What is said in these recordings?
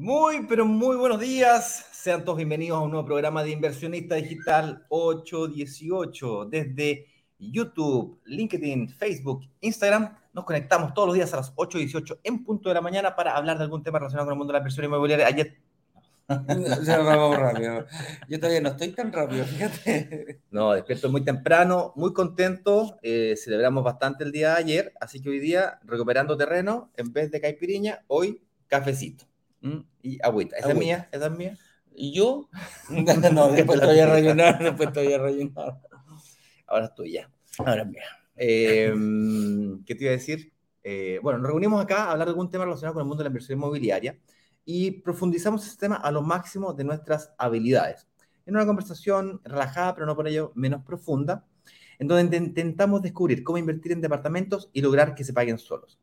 Muy, pero muy buenos días. Sean todos bienvenidos a un nuevo programa de Inversionista Digital 818. Desde YouTube, LinkedIn, Facebook, Instagram, nos conectamos todos los días a las 8.18 en punto de la mañana para hablar de algún tema relacionado con el mundo de la inversión inmobiliaria. Ayer Ya vamos rápido. Yo todavía no estoy tan rápido, fíjate. No, despierto muy temprano, muy contento. eh, celebramos bastante el día de ayer, así que hoy día, recuperando terreno, en vez de caipiriña, hoy cafecito. ¿m? Y agüita. Esa Agüita. es mía, esa es mía. ¿Y yo? No, después te voy a rellenar, después te voy a rellenar. Ahora estoy ya. Ahora mira. Eh, ¿Qué te iba a decir? Eh, bueno, nos reunimos acá a hablar de algún tema relacionado con el mundo de la inversión inmobiliaria y profundizamos ese tema a lo máximo de nuestras habilidades. En una conversación relajada, pero no por ello menos profunda, en donde intentamos descubrir cómo invertir en departamentos y lograr que se paguen solos.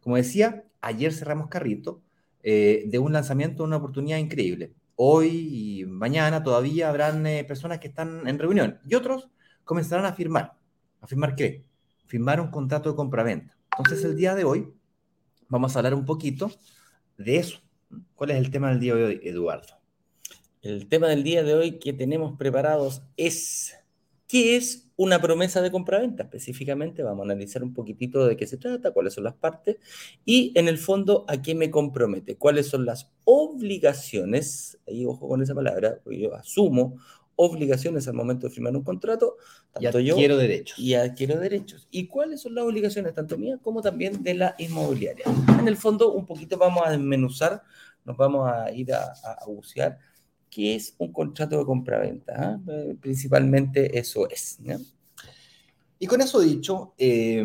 Como decía, ayer cerramos carrito eh, de un lanzamiento, una oportunidad increíble. Hoy y mañana todavía habrán eh, personas que están en reunión y otros comenzarán a firmar. ¿A firmar qué? Firmar un contrato de compraventa. Entonces, el día de hoy vamos a hablar un poquito de eso. ¿Cuál es el tema del día de hoy, Eduardo? El tema del día de hoy que tenemos preparados es ¿qué es una promesa de compraventa? Específicamente vamos a analizar un poquitito de qué se trata, cuáles son las partes y en el fondo a qué me compromete, cuáles son las obligaciones, ahí ojo con esa palabra, porque yo asumo obligaciones al momento de firmar un contrato, tanto yo quiero derechos. y adquiero derechos. ¿Y cuáles son las obligaciones tanto mías como también de la inmobiliaria? En el fondo, un poquito vamos a desmenuzar, nos vamos a ir a, a, bucear qué es un contrato de compraventa. ¿ah? Eh, Principalmente eso es. Y con eso dicho, eh,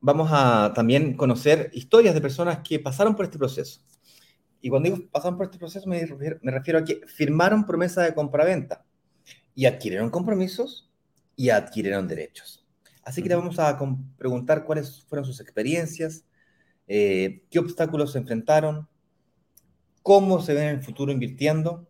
vamos a también conocer historias de personas que pasaron por este proceso. Y cuando digo pasaron por este proceso, me refiero, me refiero a que firmaron promesa de compraventa y adquirieron compromisos y adquirieron derechos. Así que le vamos a preguntar cuáles fueron sus experiencias, eh, qué obstáculos se enfrentaron, cómo se ven en el futuro invirtiendo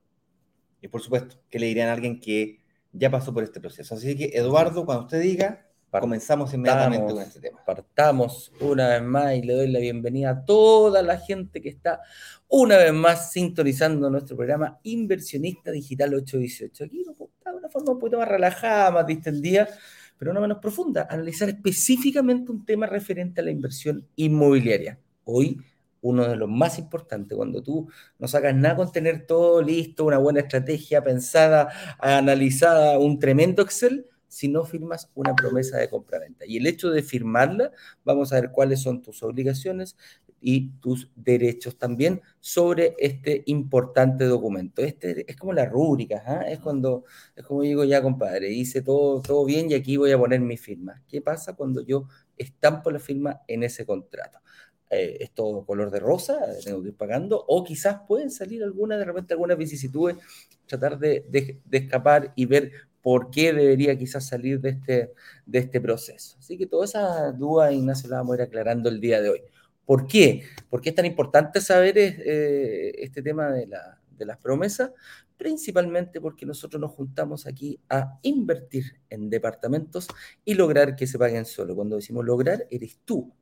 y, por supuesto, qué le dirían a alguien que ya pasó por este proceso. Así que, Eduardo, cuando usted diga, comenzamos inmediatamente con este tema. Partamos una vez más y le doy la bienvenida a toda la gente que está una vez más sintonizando nuestro programa Inversionista Digital 818. Aquí nos gusta de una forma un poquito más relajada, más distendida, pero no menos profunda, analizar específicamente un tema referente a la inversión inmobiliaria. Hoy, uno de los más importantes, cuando tú no sacas nada con tener todo listo, una buena estrategia pensada, analizada, un tremendo Excel, si no firmas una promesa de compraventa. Y el hecho de firmarla, vamos a ver cuáles son tus obligaciones y tus derechos también sobre este importante documento. Este es como la rúbrica, ¿ah? es cuando es como digo ya, compadre, hice todo, todo bien y aquí voy a poner mi firma. ¿Qué pasa cuando yo estampo la firma en ese contrato? Eh, es todo color de rosa, tengo que ir pagando, o quizás pueden salir alguna, de repente algunas vicisitudes, tratar de, de, de escapar y ver por qué debería quizás salir de este, de este proceso. Así que todas esas dudas, Ignacio, las vamos a ir aclarando el día de hoy. ¿Por qué? ¿Por qué es tan importante saber eh, este tema de, la, de, las promesas? Principalmente porque nosotros nos juntamos aquí a invertir en departamentos y lograr que se paguen solo. Cuando decimos lograr, eres tú,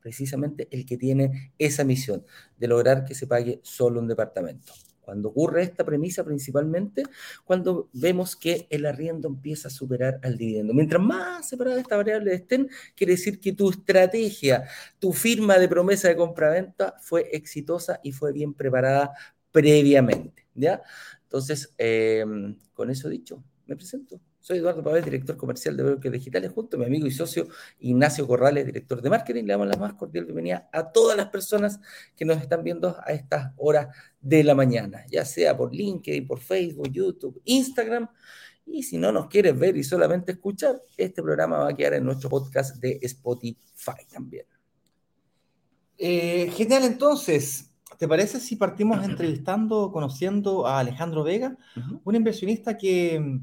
precisamente el que tiene esa misión de lograr que se pague solo un departamento. Cuando ocurre esta premisa principalmente, cuando vemos que el arriendo empieza a superar al dividendo. Mientras más separadas estas variables estén, quiere decir que tu estrategia, tu firma de promesa de compraventa fue exitosa y fue bien preparada previamente. ¿ya? Entonces, eh, con eso dicho, me presento. Soy Eduardo Pavés, director comercial de Brokers Digitales, junto a mi amigo y socio Ignacio Corrales, director de marketing. Le damos la más cordial bienvenida a todas las personas que nos están viendo a estas horas de la mañana, ya sea por LinkedIn, por Facebook, YouTube, Instagram. Y si no nos quieres ver y solamente escuchar, este programa va a quedar en nuestro podcast de Spotify también. Eh, genial, entonces. ¿Te parece si partimos entrevistando, conociendo a Alejandro Vega, uh -huh. un inversionista que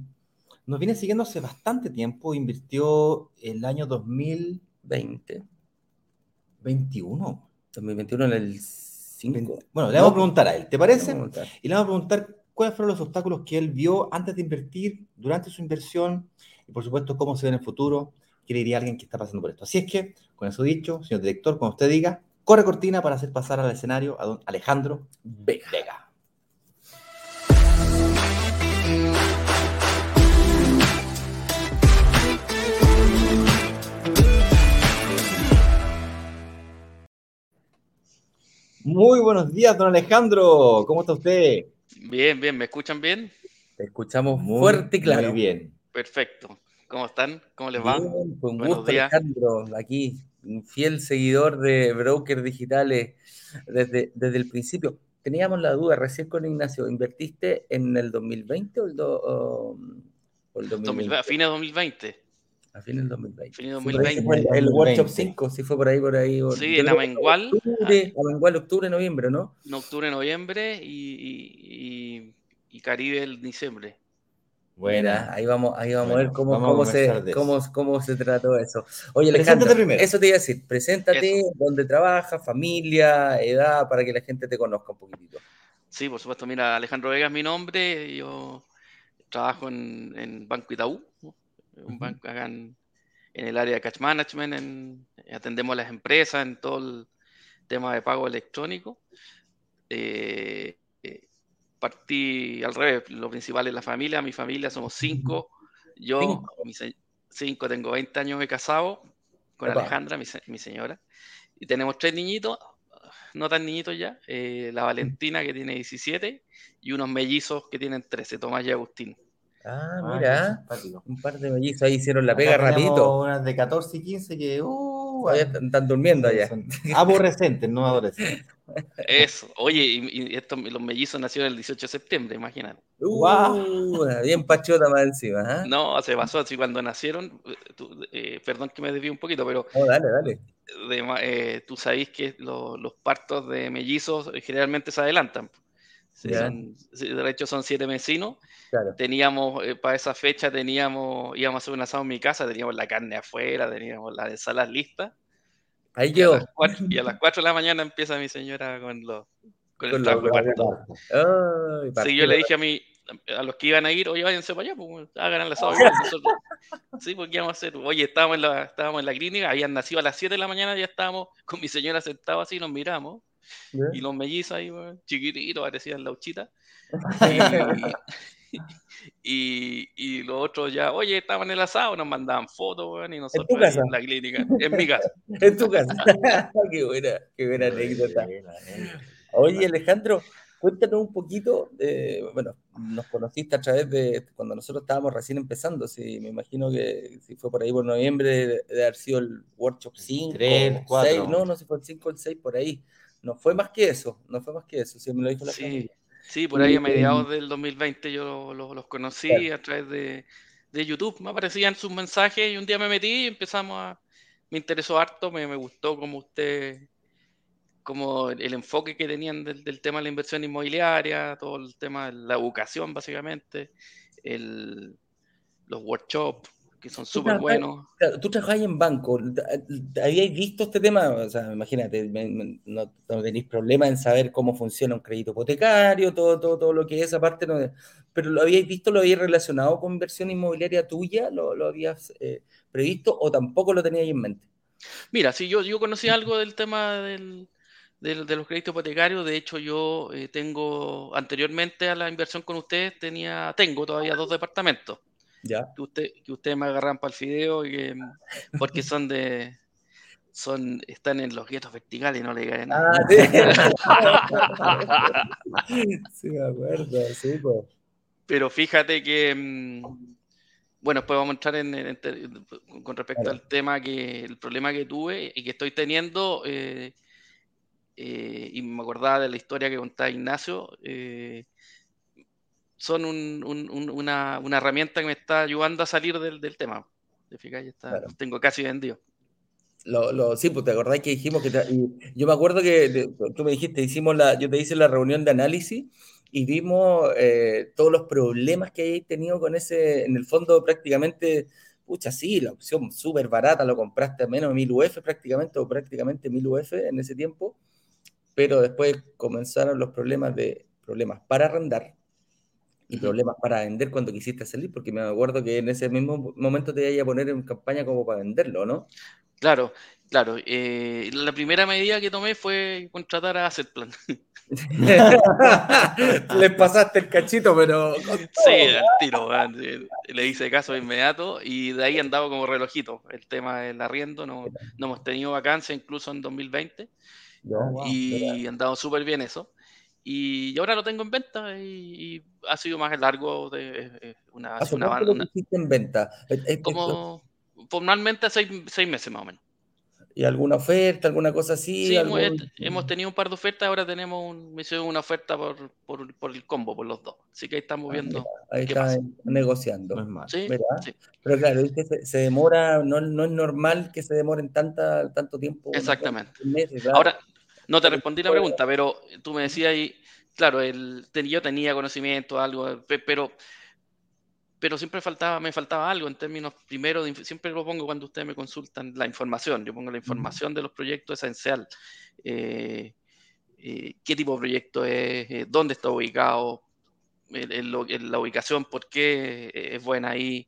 nos viene siguiendo hace bastante tiempo, invirtió el año 2020. 21. 2021 en el 5. Bueno, le vamos a preguntar a él, ¿te parece? Y le vamos a preguntar cuáles fueron los obstáculos que él vio antes de invertir, durante su inversión, y por supuesto cómo se ve en el futuro, qué le diría a alguien que está pasando por esto. Así es que, con eso dicho, señor director, cuando usted diga, corre cortina para hacer pasar al escenario a don Alejandro Vega. Muy buenos días, don Alejandro. ¿Cómo está usted? Bien, bien. ¿Me escuchan bien? Te escuchamos muy, fuerte y claro. Muy bien. Perfecto. ¿Cómo están? ¿Cómo les va? Bien, con gusto, Alejandro. Aquí, un fiel seguidor de brokers digitales desde, desde el principio. Teníamos la duda recién con Ignacio. ¿Invertiste en el 2020 o el, o el 2020? A fines de 2020. A fines del 2020. Fines 2020. el, el Workshop 5, si fue por ahí, por ahí. Sí, en Amengual. Octubre, Amengual, octubre, noviembre, ¿no? En octubre, noviembre y, y, y Caribe el diciembre. Bueno, ahí vamos, ahí vamos a ver cómo, cómo, se, cómo, cómo, se trató eso. Oye, Alejandro, primero. eso te iba a decir, preséntate, dónde trabajas, familia, edad, para que la gente te conozca un poquitito. Sí, por supuesto, mira, Alejandro Vega es mi nombre, yo trabajo en, en Banco Itaú, un banco acá en, el área de cash management, atendemos a las empresas en todo el tema de pago electrónico. Eh, eh, partí al revés, lo principal es la familia, mi familia somos cinco, yo, cinco, tengo 20 años de casado con Alejandra, mi, señora, y tenemos tres niñitos, no tan niñitos ya, eh, la Valentina que tiene 17 y unos mellizos que tienen 13, Tomás y Agustín. Ah, mira, un par de mellizos ahí hicieron la pega rapidito. Unas de 14 y 15 que uh, están, durmiendo allá. Aborrecentes, no adolescentes. Eso, oye, y, estos, los mellizos nacieron el 18 de septiembre, imagínate. Uh, bien pachota más encima. ¿eh? No, se pasó así cuando nacieron. Eh, perdón que me desvío un poquito, pero. Oh, dale, dale. Eh, tú sabes que los partos de mellizos generalmente se adelantan. de hecho, son siete vecinos Teníamos, eh, para esa fecha, teníamos, íbamos a hacer un asado en mi casa, teníamos la carne afuera, teníamos las ensalas listas. Ahí yo. Y a las 4 de la mañana empieza mi señora con los con, el trabajo de Sí, yo le dije a mi, a los que iban a ir, oye, váyanse para allá, pues, hagan el asado. sí, porque íbamos a hacer, oye, estábamos en, la, estábamos en la clínica, habían nacido a las 7 de la mañana, ya estábamos con mi señora sentados así, nos miramos, y los mellizos ahí, chiquititos, parecían la uchita. y, y los otros ya, oye, estaban en el asado, nos mandaban fotos, y nosotros ¿En, la clínica, en mi casa. en tu casa. qué buena, qué buena anécdota. Oye, Alejandro, cuéntanos un poquito, bueno, nos conociste a través de cuando nosotros estábamos recién empezando, si me imagino que si fue por ahí por noviembre de, haber sido el workshop 5, 3, 6, no, no sé si fue el 5 o el 6 por ahí. No fue más que eso, no fue más que eso, si me lo dijo la sí. Sí, por ahí a mediados del 2020 yo los, conocí a través de, YouTube. Me aparecían sus mensajes y un día me metí y empezamos a... Me interesó harto, me, gustó como usted, como el, enfoque que tenían del, tema de la inversión inmobiliaria, todo el tema de la educación básicamente, el, los workshops, que son súper buenos. tú trabajas en banco, ¿habíais visto este tema? O sea, imagínate, no, tenéis problema en saber cómo funciona un crédito hipotecario, todo, todo, todo lo que es esa parte, pero ¿lo habíais visto, lo habíais relacionado con inversión inmobiliaria tuya? ¿Lo, lo habías eh, previsto o tampoco lo teníais en mente? Mira, sí, yo, yo conocí algo del tema del, de los créditos hipotecarios. De hecho, yo eh, tengo, anteriormente a la inversión con ustedes, tenía, tengo todavía dos departamentos. Que, usted, que ustedes me agarran para el fideo y porque son de son están en los guetos verticales y no le caen nada. Ah, sí. me acuerdo, sí, pues. Pero fíjate que mm, bueno, después vamos a entrar en, con respecto al tema que el problema que tuve y que estoy teniendo eh, eh, y me acordaba de la historia que contaba Ignacio eh, son una, herramienta que me está ayudando a salir del, tema. está, tengo casi vendido. Lo, sí, pues te acordás que dijimos que yo me acuerdo que tú me dijiste, hicimos la, yo te hice la reunión de análisis y vimos eh, todos los problemas que hay tenido con ese, en el fondo prácticamente, pucha, sí, la opción súper barata, lo compraste a menos de 1000 UF prácticamente, o prácticamente 1000 UF en ese tiempo, pero después comenzaron los problemas de problemas para arrendar y problemas para vender cuando quisiste salir, porque me acuerdo que en ese mismo momento te iba a poner en campaña como para venderlo, ¿no? Claro, claro. Eh, la primera medida que tomé fue contratar a Plan. Les pasaste el cachito, pero. Sí, al tiro, le hice caso de inmediato y de ahí andaba como relojito. El tema del arriendo, no, no hemos tenido vacancia incluso en 2020 y andado súper bien eso. Y ahora lo tengo en venta y, ha sido más largo de una, una, una, en venta? Como formalmente seis, seis meses más o menos. ¿Y alguna oferta, alguna cosa así? Sí, hemos tenido un par de ofertas, ahora tenemos un, me una oferta por, por, por, el combo, por los dos. Así que ahí estamos ah, viendo. ahí está negociando. ¿Sí? Pero claro, se, se, demora, no, no, es normal que se demoren tanta, tanto tiempo. Exactamente. Ahora, no te respondí la pregunta, pero tú me decías ahí, claro, el, yo tenía conocimiento, algo, pero pero siempre faltaba, me faltaba algo en términos, primero, siempre lo pongo cuando ustedes me consultan la información, yo pongo la información de los proyectos esencial, eh, eh, qué tipo de proyecto es, eh, dónde está ubicado, la ubicación, por qué es buena ahí,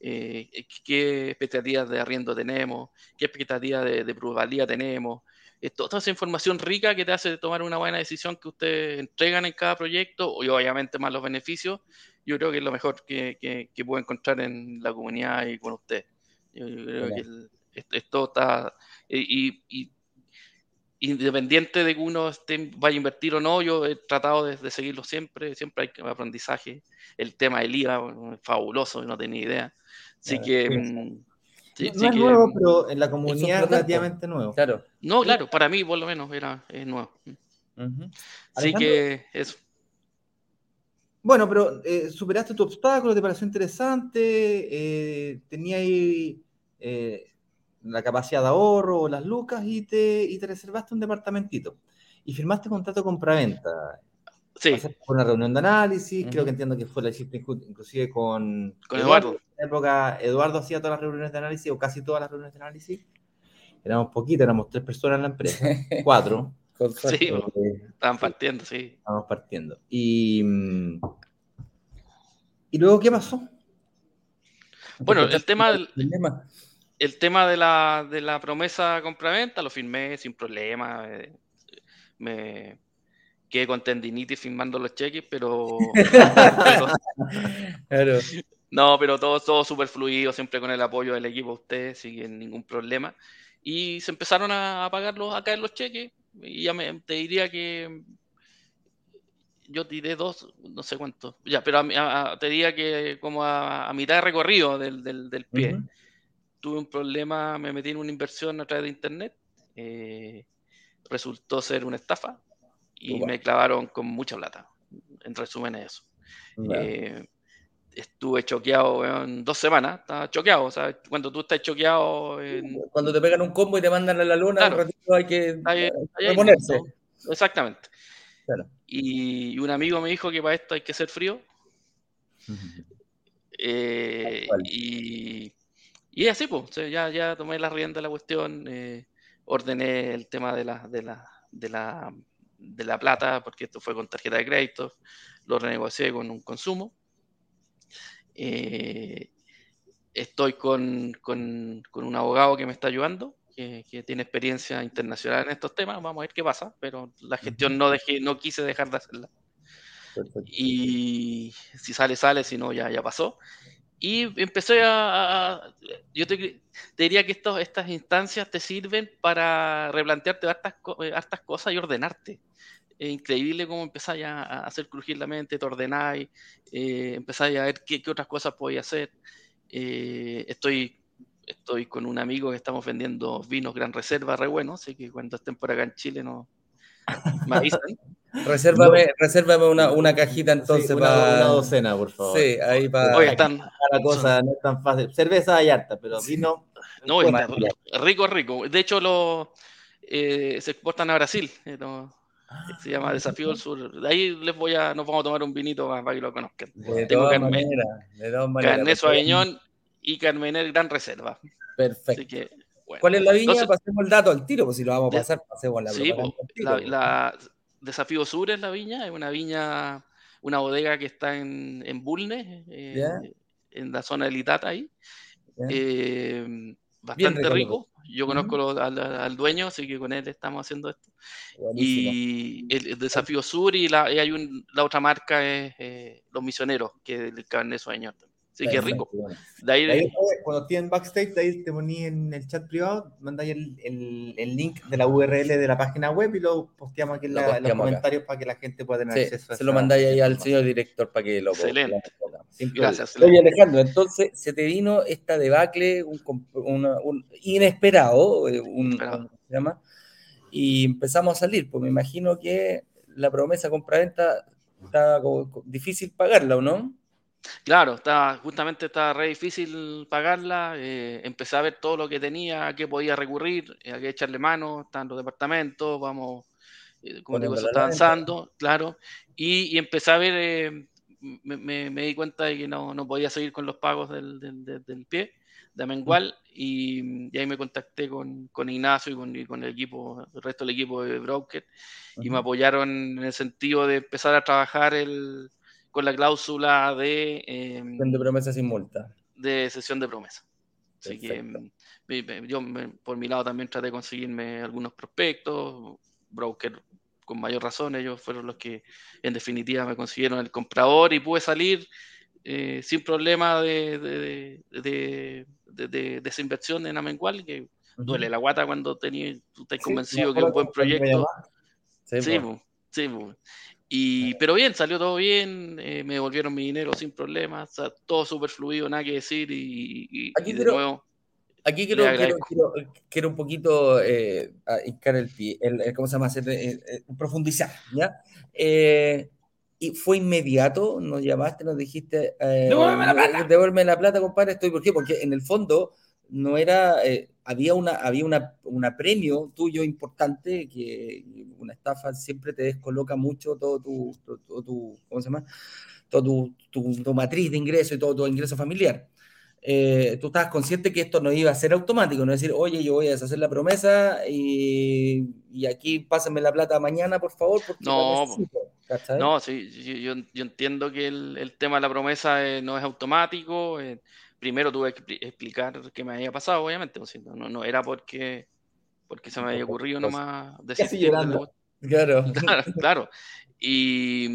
qué expectativas de arriendo tenemos, qué expectativas de, de tenemos, toda esa información rica que te hace tomar una buena decisión que ustedes entregan en cada proyecto y obviamente más los beneficios, yo creo que es lo mejor que, que, puedo encontrar en la comunidad y con usted. Yo, creo que esto está, y, independiente de que uno esté, vaya a invertir o no, yo he tratado de, seguirlo siempre, siempre hay aprendizaje. El tema del IVA, fabuloso, no tenía idea. Así que... Mm, no es nuevo, pero en la comunidad es relativamente nuevo. Claro. No, claro, para mí por lo menos era nuevo. Así que eso. Bueno, pero eh, superaste tu obstáculo, te pareció interesante, eh, tenía ahí eh, la capacidad de ahorro, las lucas y te, y te reservaste un departamentito. Y firmaste contrato compra-venta. Sí. Fue una reunión de análisis, creo que entiendo que fue la hiciste inclusive con, con Eduardo. En la época, Eduardo hacía todas las reuniones de análisis, o casi todas las reuniones de análisis. Éramos poquitas, éramos tres personas en la empresa, cuatro. Sí, estaban partiendo, sí. Estábamos partiendo. Y, ¿Y luego qué pasó? Bueno, el tema, del, el tema de la, de la promesa compraventa lo firmé sin problema. Eh, me quedé con tendinitis firmando los cheques, pero, No, pero todo, todo súper fluido, siempre con el apoyo del equipo de ustedes, sin ningún problema. Y se empezaron a, pagar los, a caer los cheques y ya me, te diría que yo tiré dos, no sé cuántos, ya, pero te diría que como a, mitad de recorrido del, del, pie, tuve un problema, me metí en una inversión a través de internet, eh, resultó ser una estafa y me clavaron con mucha plata, en resumen eso. Eh, estuve choqueado en dos semanas, estaba choqueado, cuando tú estás choqueado... Cuando te pegan un combo y te mandan a la luna, hay que ponerse. Exactamente. Y un amigo me dijo que para esto hay que ser frío. Eh, y, y así, pues, ya, ya tomé la rienda de la cuestión, eh, ordené el tema de la, de la, de la, de la plata, porque esto fue con tarjeta de crédito, lo renegocié con un consumo eh, estoy con, con, un abogado que me está ayudando, que, tiene experiencia internacional en estos temas. Vamos a ver qué pasa, pero la gestión no, dejé, no quise dejar de hacerla. Y si sale, sale, si no, ya, ya pasó. Y empecé a... yo te, diría que estos, estas instancias te sirven para replantearte hartas, eh, cosas y ordenarte es increíble cómo empezáis a, hacer crujir la mente, te ordenáis, eh, empezáis a ver qué, otras cosas podéis hacer. Eh, estoy, estoy con un amigo que estamos vendiendo vinos Gran Reserva, re bueno, así que cuando estén por acá en Chile no, me avisan. resérvame, una, una, cajita entonces una, para... una, docena, por favor. Sí, ahí para... Oye, están... La cosa no es tan fácil. Cerveza hay harta, pero vino... No, rico, rico. De hecho, lo, eh, se exportan a Brasil. Se llama Desafío del Sur. De ahí les voy a, nos vamos a tomar un vinito para, que lo conozcan. De Tengo Carmen-. Carnet Suaveñón y Carmener Gran Reserva. Así Perfecto. que, bueno. ¿Cuál es la viña? Entonces- pasemos el dato al tiro, pues si lo vamos a pasar, pasemos la Sí, la, pues. la Desafío Sur es la viña, es una viña, una bodega que está en, en Bulnes, eh, en la zona de Litata ahí. Eh, bastante rico. Yo conozco al, al dueño, así que con él estamos haciendo esto. Buenísimo. Y el, el Desafío Sur y, la, y hay un, la otra marca es eh, Los Misioneros, que es el carne sueño. Así que rico. De ahí, De ahí cuando estés en backstage, de ahí te poní en el chat privado, mandáis el, el, el link de la URL de la página web y lo posteamos aquí en, Lo los acá. comentarios para que la gente pueda tener Sí, acceso a se lo esa- mandáis ahí al señor director para que lo Excelente. lo. Gracias, Oye. Alejandro, entonces se te vino esta debacle, un, comp- una- un inesperado, eh, un, Inesperado. ¿cómo se llama? Y empezamos a salir, pues me imagino que la promesa compraventa está como- co- difícil pagarla, ¿o no? Claro, está, justamente está re difícil pagarla. eh, empecé a ver todo lo que tenía, a qué podía recurrir, eh, a qué echarle mano, están los departamentos, vamos, eh, como digo, Poniéndola está avanzando, claro. Y, y empecé a ver, eh, me, me- me di cuenta de que no, no podía seguir con los pagos del, del- del- del pie, de Amengual, y, y ahí me contacté con, con Ignacio y con, y con el equipo, el resto del equipo de Broker, y me apoyaron en el sentido de empezar a trabajar el, con la cláusula de, eh, De promesa sin multa. de sesión de promesa. Así que Perfecto. me- yo me- por mi lado también traté de conseguirme algunos prospectos, broker con mayor razón, ellos fueron los que en definitiva me consiguieron el comprador y pude salir eh, sin problema de, de, de, de- esa inversión en Amengual, que duele la guata cuando tenía, tú estás Sí, convencido que es un buen proyecto. Sí, Sí, po, sí, po. Y, pero bien, salió todo bien, eh, me devolvieron mi dinero sin problemas, o sea, todo súper fluido, nada que decir y, y- Aquí y de quiero- nuevo, Aquí quiero, quiero, quiero, quiero un poquito eh, a hincar el pie, el, el- ¿cómo se llama? Hacer, eh, eh, profundizar, ¿ya? Eh, y fue inmediato, nos llamaste, nos dijiste, eh, Devuélveme la plata. devuélveme la plata, compadre, estoy, ¿por qué? Porque en el fondo no era, eh, había una, había una, una premio tuyo importante, que una estafa siempre te descoloca mucho todo tu, todo, todo tu ¿cómo se llama? Todo tu, tu, tu matriz de ingreso y todo tu ingreso familiar. Eh, tú estabas consciente que esto no iba a ser automático, no decir, oye, yo voy a deshacer la promesa y, y aquí pásame la plata mañana, por favor, porque No, necesito", no, sí, yo, yo- yo entiendo que el, el tema de la promesa eh, no es automático, eh, primero tuve que expli- explicar qué me había pasado, obviamente, o sea, no, no era porque, porque se me había ocurrido nomás desistir de la llorando. Claro. Claro, claro. Y,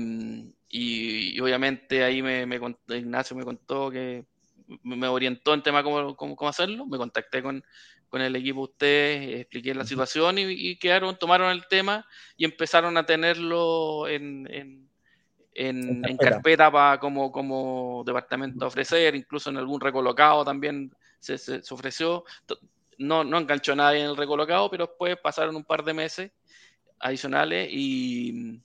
y- y obviamente ahí me, me Ignacio me contó que me orientó en tema cómo, cómo, cómo hacerlo. Me contacté con, con el equipo de ustedes, expliqué la situación y, y quedaron, tomaron el tema y empezaron a tenerlo en, en, en- En carpeta. para como, como departamento a ofrecer, incluso en algún recolocado también se, se- se ofreció. No, no enganchó nadie en el recolocado, pero después pasaron un par de meses adicionales y,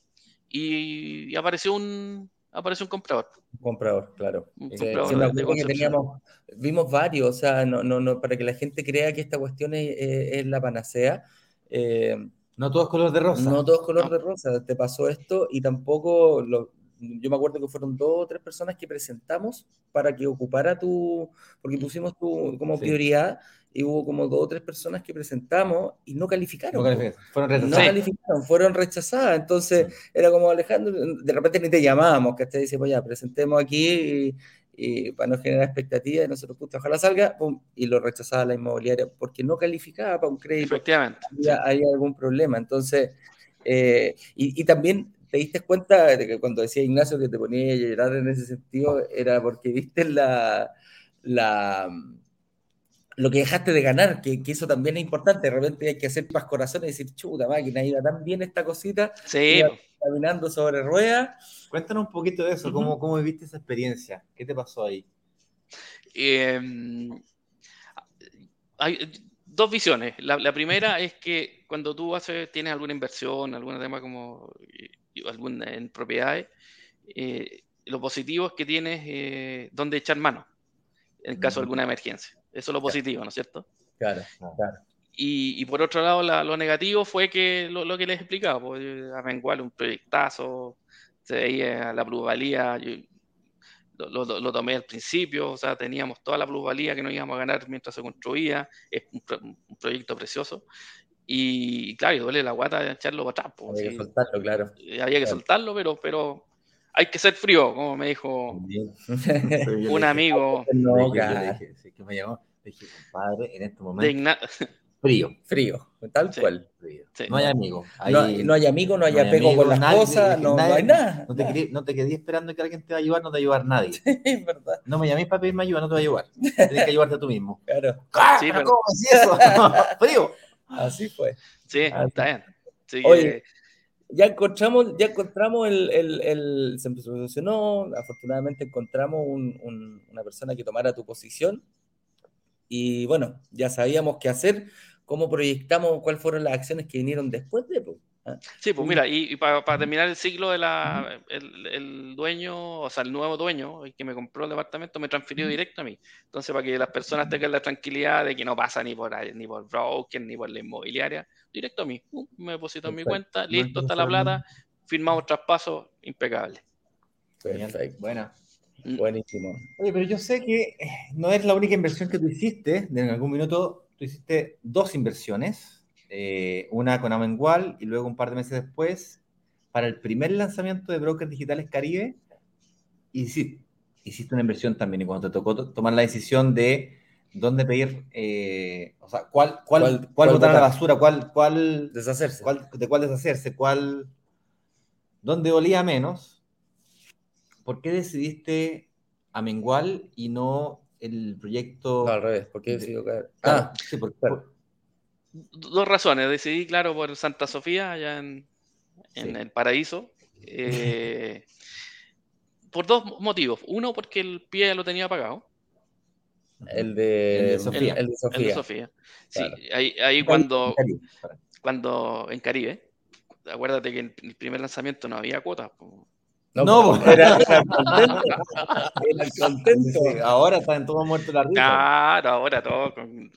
y, y apareció un apareció un comprador. comprador, claro. Un Eh, comprador de- de que Concepción. teníamos, vimos varios, o sea, no, no, no, para que la gente crea que esta cuestión es, la panacea. eh, No todo es color de rosa. No todo es color No. de rosa, te pasó esto y tampoco, lo- yo me acuerdo que fueron dos o tres personas que presentamos para que ocupara tu, porque pusimos tu como Sí. prioridad y hubo como dos o tres personas que presentamos y no calificaron. No Fueron No calificaron, fueron rechazadas. Entonces era como Alejandro, de repente ni te llamábamos, que te decimos ya, presentemos aquí y, y para no generar expectativas, y nosotros, puta, ojalá salga, pum, y lo rechazaba la inmobiliaria porque no calificaba para un crédito Efectivamente. sí. había, había algún problema. Entonces, eh, y, y también te diste cuenta de que cuando decía Ignacio que te ponía a llorar en ese sentido, era porque viste la, la, lo que dejaste de ganar, que, que eso también es importante. De repente hay que hacer más corazones y decir, chuta máquina, iba tan bien esta cosita, Sí, iba caminando sobre ruedas. Cuéntanos un poquito de eso, cómo, cómo viviste esa experiencia, qué te pasó ahí. Eh, hay dos visiones. La, la primera es que cuando tú haces, tienes alguna inversión, algún tema como eh, algún, en propiedades, eh, lo positivo es que tienes eh, donde echar mano en caso de alguna emergencia. Eso es lo positivo, ¿no es cierto? Claro, claro. Y, por otro lado, lo negativo fue que lo, que les explicaba, pues, igual un proyectazo, se veía la plusvalía, lo, lo, tomé al principio, o sea, teníamos toda la plusvalía que nos íbamos a ganar mientras se construía, es un, proyecto precioso. Y claro, y duele la guata echarlo para atrás. Pues, había que soltarlo, claro. Había que soltarlo, pero, pero hay que ser frío, como me dijo un amigo. No, que me llamó, dije, compadre, en este momento. Frío. Frío, tal cual. No hay amigo. no, hay amigo, no hay apego con las cosas, no, hay nada. No te, no te quedé esperando que alguien te va a ayudar, no te va a ayudar nadie. es verdad. No me llames para pedirme ayuda, no te va a ayudar. Tienes que ayudarte tú mismo. Claro. Sí, pero... ¿Cómo es eso? Frío. Así fue. Sí, está bien. Oye, ya encontramos, ya encontramos el, el, el, se solucionó, afortunadamente encontramos un, una persona que tomara tu posición y bueno, ya sabíamos qué hacer, cómo proyectamos, cuáles fueron las acciones que vinieron después de... Sí, pues mira, y, para, terminar el ciclo de la, el, dueño, o sea, el nuevo dueño, el que me compró el departamento, me transfirió directo a mí. Entonces, para que las personas tengan la tranquilidad de que no pasa ni por ni por broker, ni por la inmobiliaria, directo a mí. me deposito en mi cuenta, listo, está la plata, firmamos traspaso, impecable. Perfecto. Buena. Mm. Buenísimo. Oye, pero yo sé que eh, no es la única inversión que tú hiciste. En algún minuto tú hiciste dos inversiones. Eh, una con Amengual y luego un par de meses después, para el primer lanzamiento de Brokers Digitales Caribe, y sí, hiciste una inversión también. Y cuando te tocó tomar la decisión de dónde pedir, eh, o sea, cuál, cuál, cuál, botar a la basura, cuál, cuál deshacerse, de cuál deshacerse, cuál, dónde olía menos ¿por qué decidiste Amengual y no el proyecto? No, al revés, ¿por qué decidiste caer? Ah, sí, por, Dos razones, decidí, claro, por Santa Sofía, allá en, el paraíso. Eh, por dos motivos. Uno, porque el pie lo tenía pagado. El de, Sofía. El, de Sofía. Sí, ahí, cuando, cuando en Caribe, acuérdate que en el primer lanzamiento no había cuotas. No, no era, era, contento. Era contento. ahora están todos muertos la risa. Claro, ahora todo con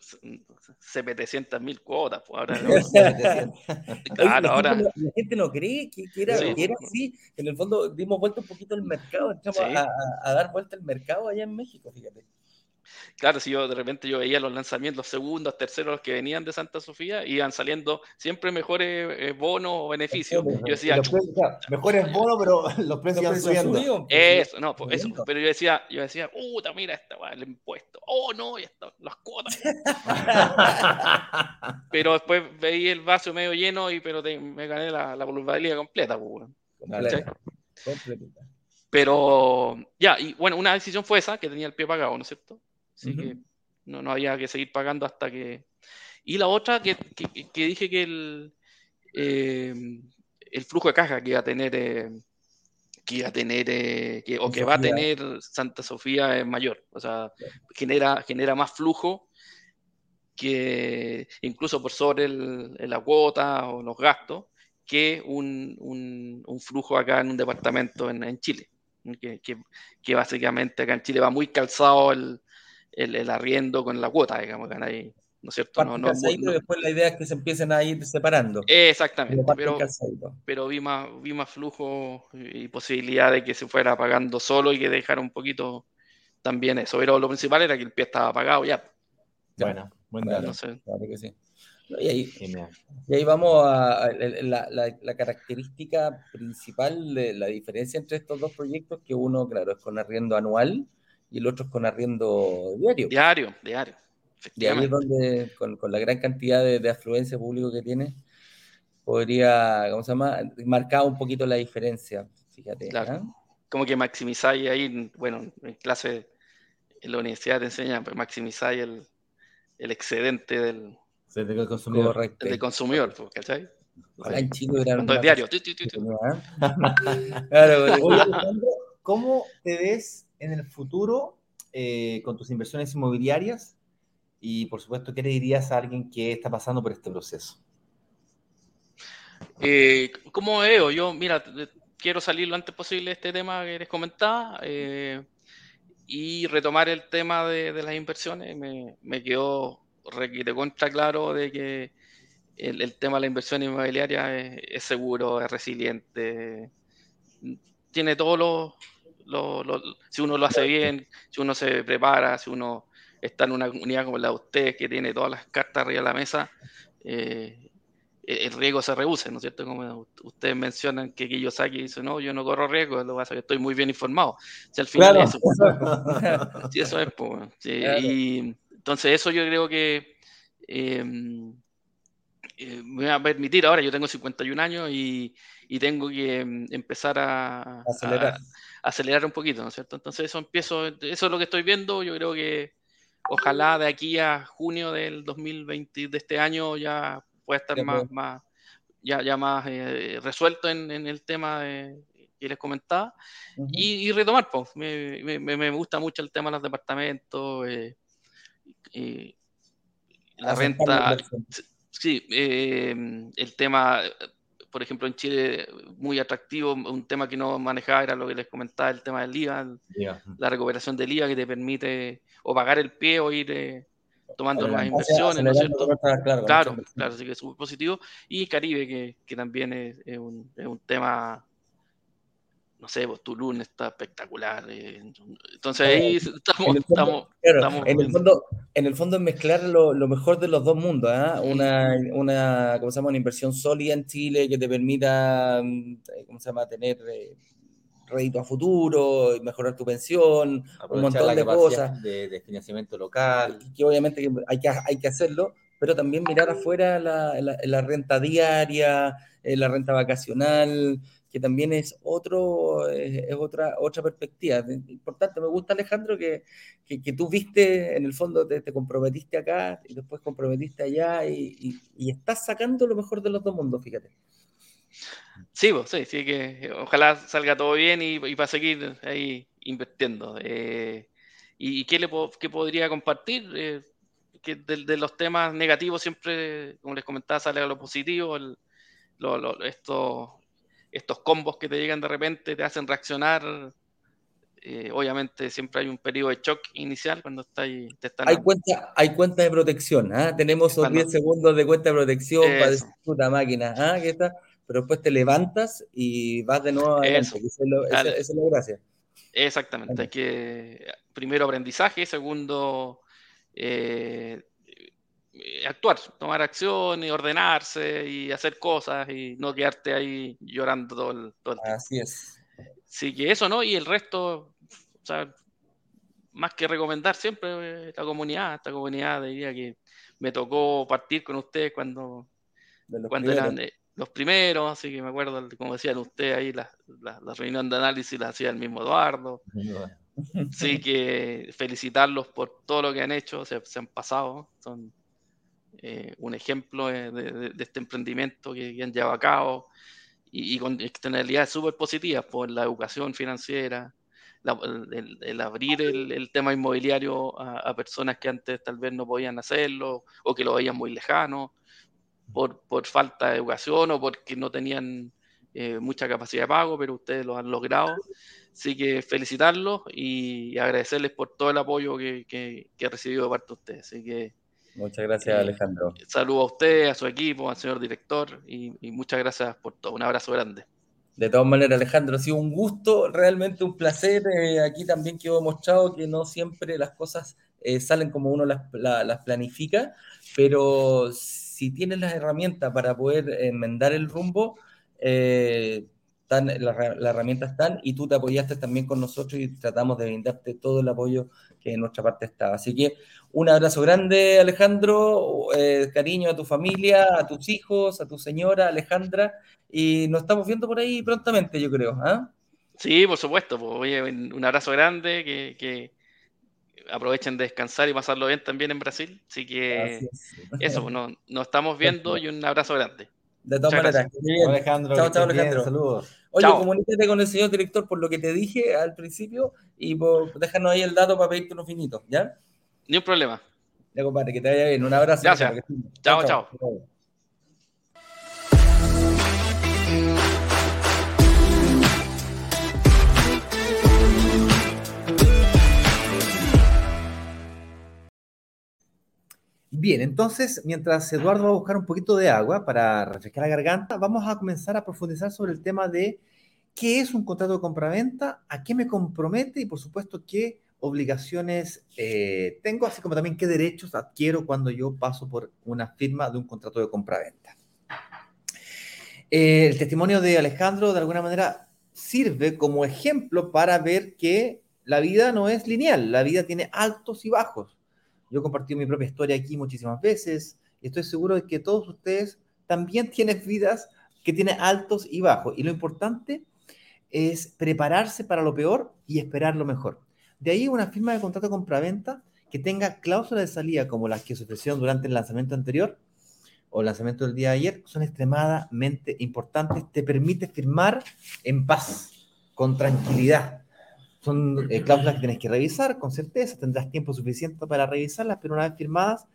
700 mil cuotas. Pues ahora claro, ahora. La gente no cree que, era, que era así. En el fondo dimos vuelta un poquito el mercado, entramos a, a, dar vuelta el mercado allá en México, fíjate. Claro, si yo de repente yo veía los lanzamientos, los segundos, terceros que venían de Santa Sofía, iban saliendo siempre mejores eh, bonos o beneficios. Yo decía, mejores bonos, pero los precios iban subiendo. Pues, eso, no, pues eso. Pero yo decía, yo decía, puta, mira esta, el impuesto. Oh, no, y esto, las cuotas. pero después veía el vaso medio lleno y pero me gané la, la completa. Pues, pero ya, y bueno, una decisión fue esa, que tenía el pie pagado, ¿no es cierto? Así que no, no, había que seguir pagando hasta que... Y la otra, que, que, dije que el, eh, el flujo de caja que iba a tener, eh, que iba a tener eh, que, o que va a tener Santa Sofía es mayor. O sea, genera, genera más flujo que incluso por sobre el, la cuota o los gastos que un, un, un, flujo acá en un departamento en, en Chile. Que, que, que, básicamente acá en Chile va muy calzado el, el, arriendo con la cuota, digamos, que ahí, ¿no es cierto? No, no, después la idea es que se empiecen a ir separando. Exactamente, pero, pero vi, más, vi más flujo y posibilidad de que se fuera pagando solo y que dejara un poquito también eso. Pero lo principal era que el pie estaba pagado ya. Bueno, buen dato. Claro que sí. Y ahí, y ahí, vamos a, la, la, la, característica principal de la diferencia entre estos dos proyectos, que uno, claro, es con arriendo anual y el otro es con arriendo diario. Diario, diario. Y ahí es donde, con, con la gran cantidad de, de, afluencia público que tiene, podría, ¿cómo se llama?, marcar un poquito la diferencia, fíjate. Claro. Como que maximizáis ahí, bueno, en clase, en la universidad te enseñan, pues maximizáis el, el excedente del, del consumidor. Correcto. Del consumidor, pues, ¿cachai? en Chile era diario. claro, ¿cómo te ves en el futuro eh, con tus inversiones inmobiliarias? Y por supuesto, ¿qué le dirías a alguien que está pasando por este proceso? Eh, ¿Cómo veo? Yo, mira, quiero salir lo antes posible de este tema que les comentaba eh, y retomar el tema de, las inversiones. Me, quedó requiere contra claro de que el, tema de la inversión inmobiliaria es, seguro, es resiliente, tiene todos los, si uno lo hace bien, si uno se prepara, si uno está en una comunidad como la de ustedes que tiene todas las cartas arriba de la mesa, eh, el riesgo se reduce, ¿no es cierto? Como ustedes mencionan que Kiyosaki dice, no, yo no corro riesgo, lo que pasa es que estoy muy bien informado. Si al final eso, sí, eso es, pues, y entonces eso yo creo que em, eh, me va a permitir, ahora yo tengo 51 años y, y tengo que em, empezar a acelerar. a acelerar un poquito, ¿no es cierto? Entonces eso empiezo, eso es lo que estoy viendo, yo creo que ojalá de aquí a junio del 2020, de este año, ya pueda estar más, más, ya, ya más eh, resuelto en, en, el tema que les comentaba. y, retomar, pues, me, me, me, gusta mucho el tema de los departamentos, eh, la renta. Sí, eh, el tema, por ejemplo, en Chile, muy atractivo, un tema que no manejaba era lo que les comentaba, el tema del IVA, la recuperación del IVA que te permite o pagar el pie o ir tomando nuevas inversiones, ¿no es cierto? Claro, claro, claro, así que es muy positivo. Y Caribe, que, que también es, es, un, es, un, tema, no sé, pues Tulum está espectacular. Eh, entonces ahí estamos... En el fondo, estamos, en, el fondo en el fondo es mezclar lo, lo mejor de los dos mundos, ¿eh? una, una, ¿cómo se llama? una inversión sólida en Chile que te permita, mm, ¿cómo se llama?, tener... Eh, rédito a futuro, mejorar tu pensión, un montón de cosas. De, financiamiento local. Que obviamente hay que, hay que hacerlo, pero también mirar afuera la, la, renta diaria, eh, la renta vacacional, que también es otro es otra otra perspectiva importante me gusta Alejandro que, que, tú viste en el fondo te, comprometiste acá y después comprometiste allá y, y, estás sacando lo mejor de los dos mundos fíjate Sí, pues, sí, sí, que ojalá salga todo bien y, y para seguir ahí invirtiendo. Eh, ¿Y qué, le qué podría compartir? Eh, que de, los temas negativos siempre, como les comentaba, sale a lo positivo. estos, estos combos que te llegan de repente te hacen reaccionar. Eh, obviamente siempre hay un periodo de shock inicial cuando está ahí, te están... Hay cuenta, hay cuenta de protección, ¿ah? tenemos 10 segundos de cuenta de protección para decir puta máquina, ¿ah? ¿Qué está? pero después te levantas y vas de nuevo adelante. Eso, esa, es la gracia. Exactamente. que, primero, aprendizaje. Segundo, eh, actuar, tomar acción y ordenarse y hacer cosas y no quedarte ahí llorando todo el, todo tiempo. Así es. Sí, que eso, ¿no? Y el resto, o sea, más que recomendar siempre esta comunidad, esta comunidad diría que me tocó partir con ustedes cuando, cuando eran, los primeros, así que me acuerdo, como decían ustedes ahí, la, la, reunión de análisis la hacía el mismo Eduardo. Así que felicitarlos por todo lo que han hecho, se, se han pasado, son eh, un ejemplo de, este emprendimiento que, han llevado a cabo y, con externalidades súper positivas por la educación financiera, el, abrir el, tema inmobiliario a, a, personas que antes tal vez no podían hacerlo o que lo veían muy lejano por, por falta de educación o porque no tenían eh, mucha capacidad de pago, pero ustedes lo han logrado. Así que felicitarlos y agradecerles por todo el apoyo que, que, he recibido de parte de ustedes. Así que, muchas gracias, eh, Alejandro. Saludo a usted, a su equipo, al señor director y, y, muchas gracias por todo. Un abrazo grande. De todas maneras, Alejandro, ha sido un gusto, realmente un placer. Eh, aquí también quedó mostrado que no siempre las cosas salen como uno las, las planifica, pero si tienes las herramientas para poder enmendar el rumbo, eh, las la herramientas están y tú te apoyaste también con nosotros y tratamos de brindarte todo el apoyo que en nuestra parte estaba. Así que un abrazo grande, Alejandro, eh, cariño a tu familia, a tus hijos, a tu señora, Alejandra, y nos estamos viendo por ahí prontamente, yo creo. ¿ah? Sí, por supuesto. Pues, un abrazo grande, que, que aprovechen de descansar y pasarlo bien también en Brasil. Así que eso, pues, nos, nos estamos viendo y un abrazo grande. De todas maneras, Alejandro. Chao, chao, Alejandro. saludos. Oye, comunícate con el señor director por lo que te dije al principio y por, déjanos ahí el dato para pedirte unos finitos, ¿ya? Ni un problema. Ya, compadre, que te vaya bien. Un abrazo. Gracias. chao. chao. Bien, entonces, mientras Eduardo va a buscar un poquito de agua para refrescar la garganta, vamos a comenzar a profundizar sobre el tema de qué es un contrato de compraventa, a qué me compromete y, por supuesto, qué obligaciones eh, tengo, así como también qué derechos adquiero cuando yo paso por una firma de un contrato de compraventa. Eh, el testimonio de Alejandro, de alguna manera, sirve como ejemplo para ver que la vida no es lineal, la vida tiene altos y bajos yo he compartido mi propia historia aquí muchísimas veces y estoy seguro de que todos ustedes también tienen vidas que tienen altos y bajos. Y lo importante es prepararse para lo peor y esperar lo mejor. De ahí una firma de contrato compra-venta que tenga cláusulas de salida como las que se ofrecieron durante el lanzamiento anterior o el lanzamiento del día de ayer son extremadamente importantes. Te permite firmar en paz, con tranquilidad son eh, cláusulas que tienes que revisar con certeza, tendrás tiempo suficiente para revisarlas, pero una vez firmadas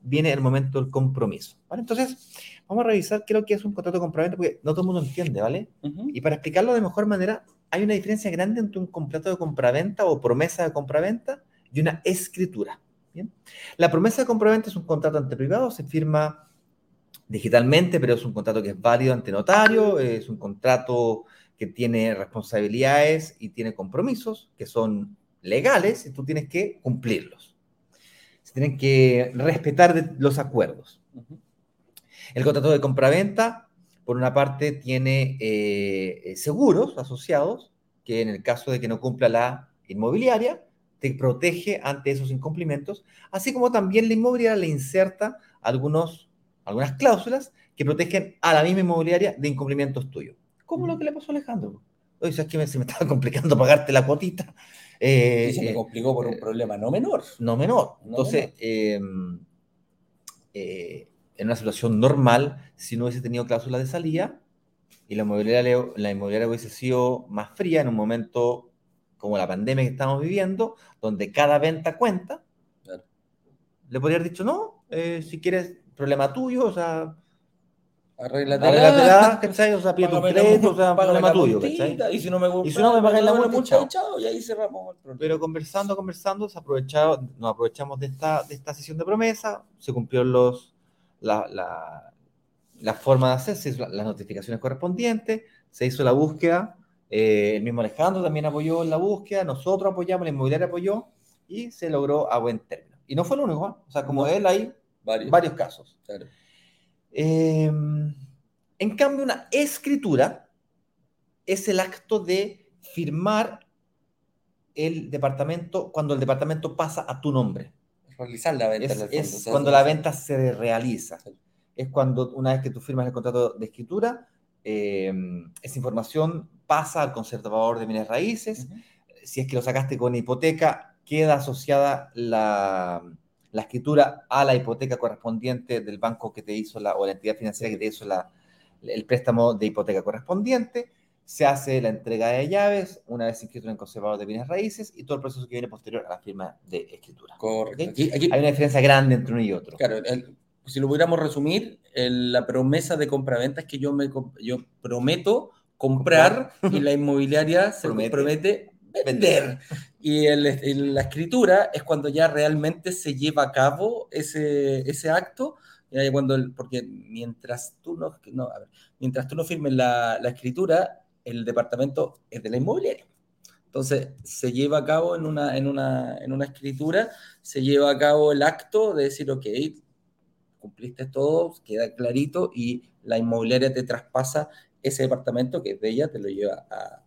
viene el momento del compromiso. ¿vale? Entonces, vamos a revisar qué es lo que es un contrato de compraventa, porque no todo el mundo entiende, ¿vale? Y para explicarlo de mejor manera, hay una diferencia grande entre un contrato de compraventa o promesa de compraventa y una escritura. ¿bien? La promesa de compraventa es un contrato ante privado, se firma digitalmente, pero es un contrato que es válido ante notario, es un contrato que tiene responsabilidades y tiene compromisos que son legales y tú tienes que cumplirlos. Se tienen que respetar los acuerdos. El contrato de compraventa, por una parte, tiene eh, seguros asociados, que en el caso de que no cumpla la inmobiliaria, te protege ante esos incumplimientos, así como también la inmobiliaria le inserta algunos, algunas cláusulas que protegen a la misma inmobiliaria de incumplimientos tuyos como lo que le pasó a Alejandro. Oye, ¿sabes que se me estaba complicando pagarte la cuotita? Eh, y se me eh, complicó por un eh, problema no menor. No menor. Entonces, em, en una situación normal, si no hubiese tenido cláusula de salida y la inmobiliaria, la inmobiliaria hubiese sido más fría en un momento como la pandemia que estamos viviendo, donde cada venta cuenta, le podría haber dicho, no, si quieres, problema tuyo, o sea, Arréglatela, ¿cachai? O sea, pide tu crédito, o sea, problema tuyo, ¿cachai? Y si no me, y si no me pagan la multa, chao. y ahí cerramos el problema. Pero conversando, conversando, se nos aprovechamos de esta, de esta sesión de promesa, se cumplieron los, la, la, la forma de hacerse, las notificaciones correspondientes, se hizo la búsqueda, eh, el mismo Alejandro también apoyó en la búsqueda, nosotros apoyamos, la inmobiliaria apoyó, y se logró a buen término. Y no fue el único, ¿eh? o sea, como él hay varios, varios casos. Claro. Em, en cambio, una escritura es el acto de firmar el departamento cuando el departamento pasa a tu nombre. Realizar la venta. Es, cuando la venta se realiza. Es cuando una vez que tú firmas el contrato de escritura, em, esa información pasa al conservador de bienes raíces. Si es que lo sacaste con hipoteca, queda asociada la, la escritura a la hipoteca correspondiente del banco que te hizo la, o la entidad financiera que te hizo la, el préstamo de hipoteca correspondiente, se hace la entrega de llaves una vez inscrito en el conservador de bienes raíces y todo el proceso que viene posterior a la firma de escritura. Correcto. Hay una diferencia grande entre uno y otro. Claro, si lo pudiéramos resumir, la promesa de compraventa es que yo, me, yo prometo comprar, y la inmobiliaria se promete vender. Y el, la escritura es cuando ya realmente se lleva a cabo ese, ese acto, cuando porque mientras tú no, no a ver, mientras tú no firmes la, la, escritura, el departamento es de la inmobiliaria. Entonces, se lleva a cabo en una, en, una, en una escritura, se lleva a cabo el acto de decir, ok, cumpliste todo, queda clarito y la inmobiliaria te traspasa ese departamento que es de ella, te lo lleva a,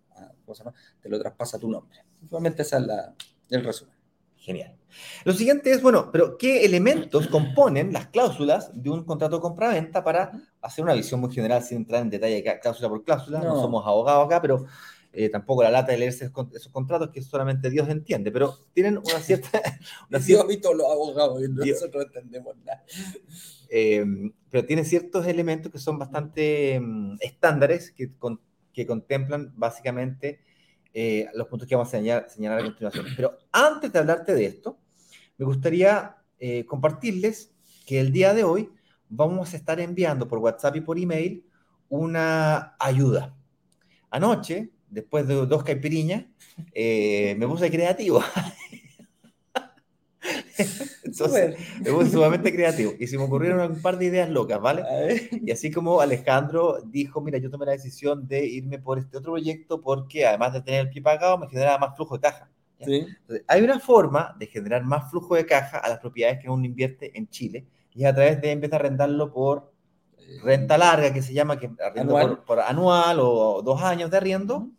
te lo traspasa tu nombre. Simplemente esa es la, el resumen. Genial. Lo siguiente es, bueno, pero ¿qué elementos componen las cláusulas de un contrato de compra-venta para hacer una visión muy general sin entrar en detalle cláusula por cláusula? No, somos abogados acá, pero eh, tampoco la lata de leerse esos contratos que solamente Dios entiende, pero tienen una cierta... Una Dios y todos los abogados, y nosotros entendemos nada. Eh, pero tiene ciertos elementos que son bastante mm, estándares, que con, que contemplan básicamente eh, los puntos que vamos a señalar, a continuación. Pero antes de hablarte de esto, me gustaría eh, compartirles que el día de hoy vamos a estar enviando por WhatsApp y por email una ayuda. Anoche, después de dos caipiriñas, eh, me puse creativo. Entonces, me puse sumamente creativo y se me ocurrieron un par de ideas locas, ¿vale? Y así como Alejandro dijo, mira, yo tomé la decisión de irme por este otro proyecto porque además de tener el pie pagado, me generaba más flujo de caja. Sí. Entonces, hay una forma de generar más flujo de caja a las propiedades que uno invierte en Chile y es a través de empezar a arrendarlo por renta larga, que se llama, que arriendo Anual. Por, por anual o dos años de arriendo,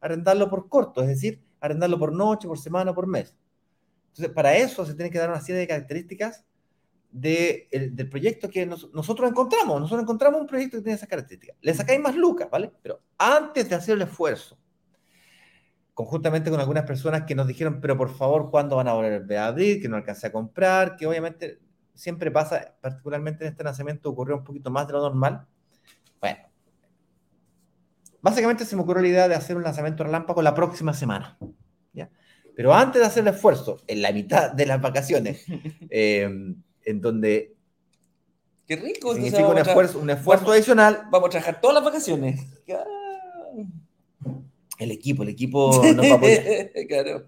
arrendarlo por corto, es decir, arrendarlo por noche, por semana, por mes. Entonces, para eso se tiene que dar una serie de características de, el- del proyecto que nos- nosotros encontramos. Nosotros encontramos un proyecto que tiene esas características. Le sacáis más lucas, ¿vale? Pero antes de hacer el esfuerzo, conjuntamente con algunas personas que nos dijeron, pero por favor, ¿cuándo van a volver a abrir? Que no alcancé a comprar, que obviamente siempre pasa, particularmente en este lanzamiento ocurrió un poquito más de lo normal. Bueno, básicamente se me ocurrió la idea de hacer un lanzamiento relámpago la próxima semana. Pero antes de hacer el esfuerzo, en la mitad de las vacaciones, eh, en donde Qué rico. significa un esfuerzo, un esfuerzo vamos- adicional, Vamos a trabajar todas las vacaciones. El equipo, el equipo nos va a apoyar. claro.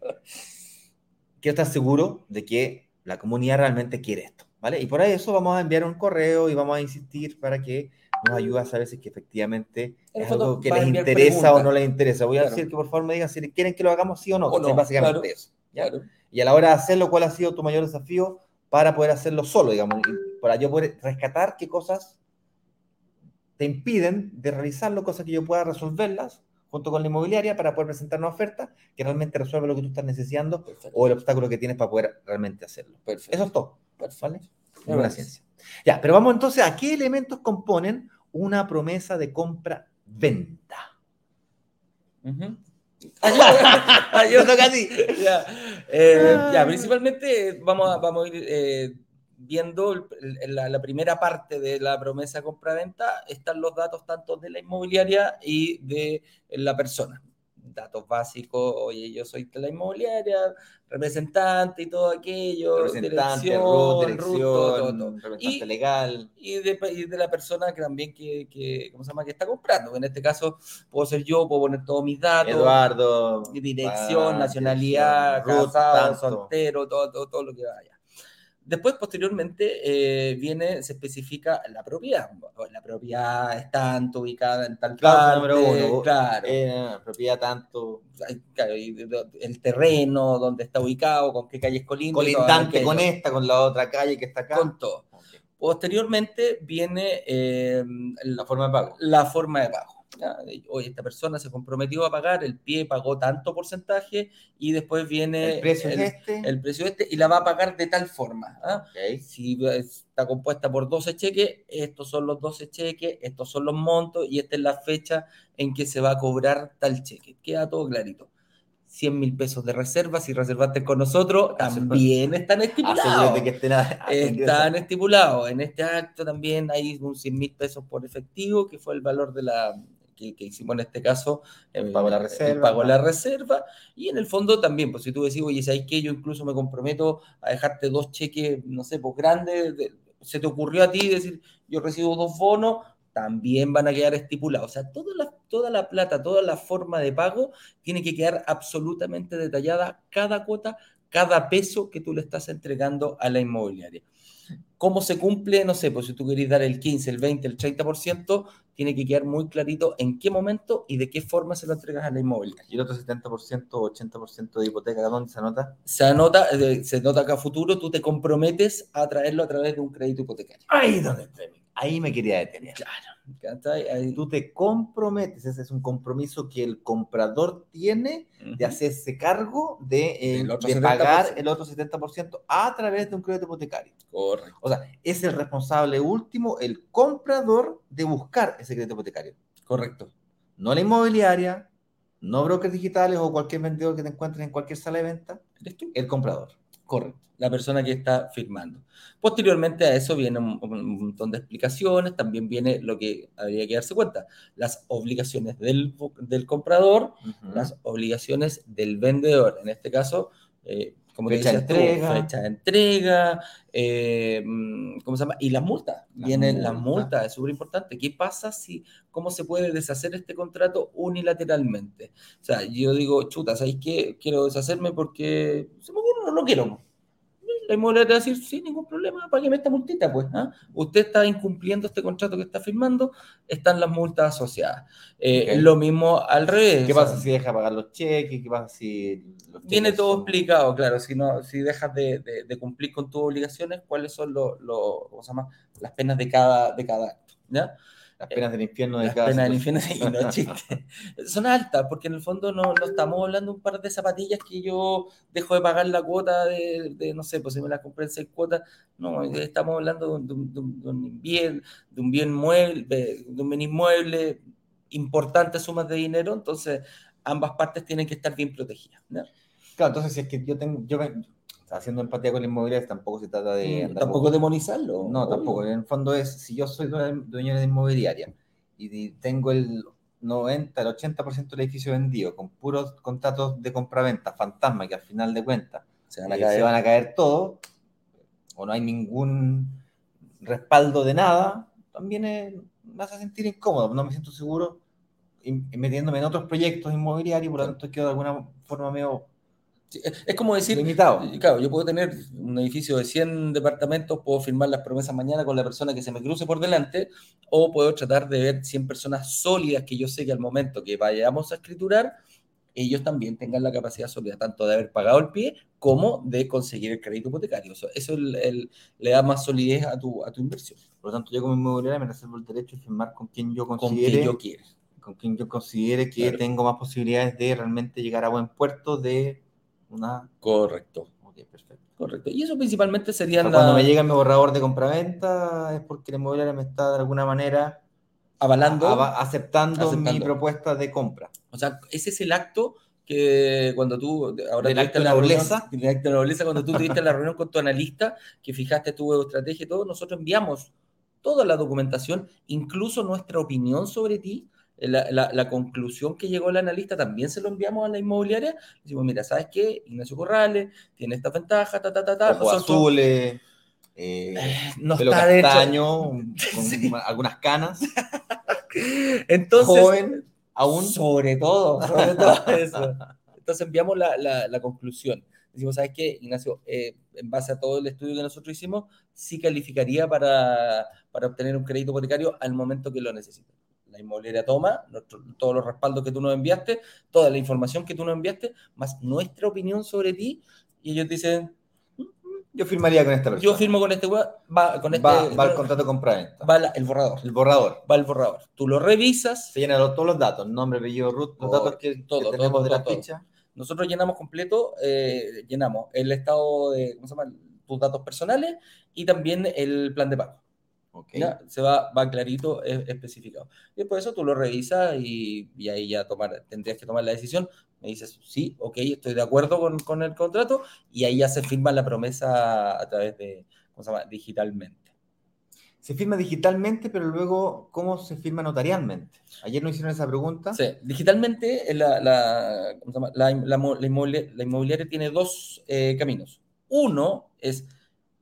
quiero estar seguro de que la comunidad realmente quiere esto, ¿vale? Y por eso vamos a enviar un correo y vamos a insistir para que nos ayude a saber si es que efectivamente En es algo que les interesa o no les interesa. Voy a decir que por favor me digan si quieren que lo hagamos sí o no. O no, ¿cachai? básicamente claro. eso. ¿ya? Claro. Y a la hora de hacerlo, ¿cuál ha sido tu mayor desafío para poder hacerlo solo, digamos? Para yo poder rescatar qué cosas te impiden de realizarlo, cosas que yo pueda resolverlas junto con la inmobiliaria para poder presentar una oferta que realmente resuelva lo que tú estás necesitando Perfecto. o el obstáculo que tienes para poder realmente hacerlo. Perfecto. Eso es todo. ¿vale? Una ciencia. Ya, pero vamos entonces a qué elementos componen una promesa de compra-venta. Toca a ti. ya, eh, ya, principalmente vamos a, vamos a ir eh, viendo el- la, la primera parte de la promesa compra-venta. Están los datos tanto de la inmobiliaria y de la persona. Datos básicos, oye, yo soy de la inmobiliaria, representante y todo aquello, Representante, dirección, root, root, dirección, todo, todo, todo. representante Y- legal. y de, y de la persona que también que, que, ¿cómo se llama? que está comprando. En este caso puedo ser yo, puedo poner todos mis datos, Eduardo. dirección, ah, nacionalidad, root, casado, soltero, todo, todo, todo lo que vaya. Después, posteriormente, eh, viene, se especifica la propiedad. La propiedad es tanto ubicada en tal Claro, parte, número uno. claro. Eh, propiedad tanto. El terreno, dónde está ubicado, con qué calles colinda. y todo Colindante con esta, con la otra calle que está acá. Con todo. Posteriormente viene eh, La forma de pago. la forma de pago. Oye, esta persona se comprometió a pagar, el pie pagó tanto porcentaje y después viene El precio el, es este. el precio este y la va a pagar de tal forma. ¿ah? Si está compuesta por 12 cheques, estos son los 12 cheques, estos son los montos y esta es la fecha en que se va a cobrar tal cheque. Queda todo clarito. 100 mil pesos de reserva, si reservaste con nosotros, también están estipulados. Asegúrate que estén a- Están estipulados. En este acto también hay un 100 mil pesos por efectivo, que fue el valor de la que, que hicimos en este caso. El pago la el reserva, pago la reserva. Y en el fondo también, pues si tú decís, oye, ¿sabes qué? Yo incluso me comprometo a dejarte dos cheques, no sé, pues grandes. de- se te ocurrió a ti decir, yo recibo dos bonos, también van a quedar estipulados. O sea, toda la, toda la plata, toda la forma de pago tiene que quedar absolutamente detallada cada cuota, cada peso que tú le estás entregando a la inmobiliaria. ¿Cómo se cumple? No sé, pues si tú querés dar el 15, el 20, el 30%, tiene que quedar muy clarito en qué momento y de qué forma se lo entregas a la inmobiliaria. Y el otro 70% o 80% de hipoteca, ¿dónde se anota? Se anota, eh, se nota que a futuro tú te comprometes a traerlo a través de un crédito hipotecario. Ahí donde estoy. Ahí me quería detener. ¿Cachai? Ahí- Tú te comprometes, ese es un compromiso que el comprador tiene de hacerse cargo de, eh, de 70%. pagar el otro 70% a través de un crédito hipotecario. Correcto. O sea, es el responsable último, el comprador, de buscar ese crédito hipotecario. Correcto. No la inmobiliaria, no brokers digitales o cualquier vendedor que te encuentres en cualquier sala de venta, ¿Eres tú? el comprador. Correcto, la persona que está firmando. Posteriormente a eso viene un, un montón de explicaciones, también viene lo que habría que darse cuenta, las obligaciones del, del comprador, las obligaciones del vendedor, en este caso, eh, como Fecha de tú, entrega. fecha de entrega, eh, mm, ¿cómo se llama? Y las multas, Las vienen las multas. es súper importante. ¿Qué pasa si, cómo se puede deshacer este contrato unilateralmente? O sea, yo digo, chuta, ¿sabéis qué? Quiero deshacerme porque se me ocurre, no lo quiero. La inmobiliaria va a decir, sin ningún problema, págueme esta multita, pues. ¿ah? Usted está incumpliendo este contrato que está firmando, están las multas asociadas. Eh. Lo mismo al revés. ¿Qué pasa si deja pagar los cheques? ¿Qué pasa si los Viene todo son- explicado, claro. Si no, si dejas de, de- de cumplir con tus obligaciones, cuáles son los, los- ¿cómo se llama? las penas de cada, de cada acto. ¿ya? Las penas del infierno de Las cada penas del infierno y no chiste. Son altas, porque en el fondo no, no estamos hablando de un par de zapatillas que yo dejo de pagar la cuota de, de, no sé, pues si me la compré en seis cuotas. No, estamos hablando de un, de un- de un- bien, de un bien mueble, de, un bien inmueble, importantes sumas de dinero, entonces ambas partes tienen que estar bien protegidas. Claro, entonces si es que yo tengo, yo haciendo empatía con la inmobiliaria, tampoco se trata de... andar Tampoco demonizarlo. No, obvio. tampoco. En el fondo es, si yo soy dueño de inmobiliaria y tengo el 90, el 80% del edificio vendido con puros contratos de compraventa fantasma que al final de cuentas Se van a eh, caer. se van a caer todos o no hay ningún respaldo de nada, también es- me hace sentir incómodo, no me siento seguro metiéndome en otros proyectos inmobiliarios, por lo tanto quedo de alguna forma medio es- como decir, limitado. Claro, yo puedo tener un edificio de 100 departamentos, puedo firmar las promesas mañana con la persona que se me cruce por delante, o puedo tratar de ver 100 personas sólidas que yo sé que al momento que vayamos a escriturar, ellos también tengan la capacidad sólida tanto de haber pagado el pie como de conseguir el crédito hipotecario. Eso, eso el- el- le da más solidez a tu, a tu inversión, Por lo tanto, yo como inmobiliaria me reservo el derecho de firmar con quien yo con considere quien yo quiera. con quien yo considere que Claro. tengo más posibilidades de realmente llegar a buen puerto de una... Correcto, Ok, perfecto. correcto. Y eso principalmente O sea, cuando la- me llega mi borrador de compraventa es porque la inmobiliaria me está de alguna manera avalando. ava- aceptando, mi propuesta de compra. O sea, ese es el acto que cuando tú, ahora tuviste acto de la nobleza. del acto de nobleza, cuando tú tuviste la reunión con tu analista, que fijaste tu estrategia y todo, nosotros enviamos toda la documentación, incluso nuestra opinión sobre ti, la, la- la conclusión que llegó el analista, también se lo enviamos a la inmobiliaria. Decimos, mira, ¿sabes qué? Ignacio Corrales tiene esta ventaja, ta, ta, ta, ta. Ojos azules, eh, no pelo está de hecho- con Sí. algunas canas, Entonces, joven, aún... Sobre todo, sobre todo eso. Entonces enviamos la, la- la conclusión. Decimos, ¿sabes qué, Ignacio? Eh, en base a todo el estudio que nosotros hicimos, sí calificaría para, para obtener un crédito hipotecario al momento que lo necesite. La inmobiliaria toma nuestro- todos los respaldos que tú nos enviaste, toda la información que tú nos enviaste, más nuestra opinión sobre ti, y ellos dicen, Yo firmaría con esta persona. yo firmo con este, va, con este va, va el contrato de compraventa. va la- el borrador, El borrador. va el borrador. Tú lo revisas, Se llenan todos los datos, nombre, apellido, root, los datos que, que todo, tenemos todo, de la todo, ficha. Nosotros llenamos completo, eh, llenamos el estado de, ¿cómo se llama? Tus datos personales y también el plan de pago. Se va, va clarito, es- especificado. Y después de eso tú lo revisas y, y ahí ya tomar, tendrías que tomar la decisión. Me dices, sí, ok, estoy de acuerdo con, con el contrato y ahí ya se firma la promesa a través de, ¿cómo se llama? Digitalmente. Se firma digitalmente, pero luego, ¿cómo se firma notarialmente? Ayer nos hicieron esa pregunta. Sí, digitalmente eh, la, la, ¿cómo se llama? la, inmobiliaria, la inmobiliaria tiene dos eh, caminos. Uno es,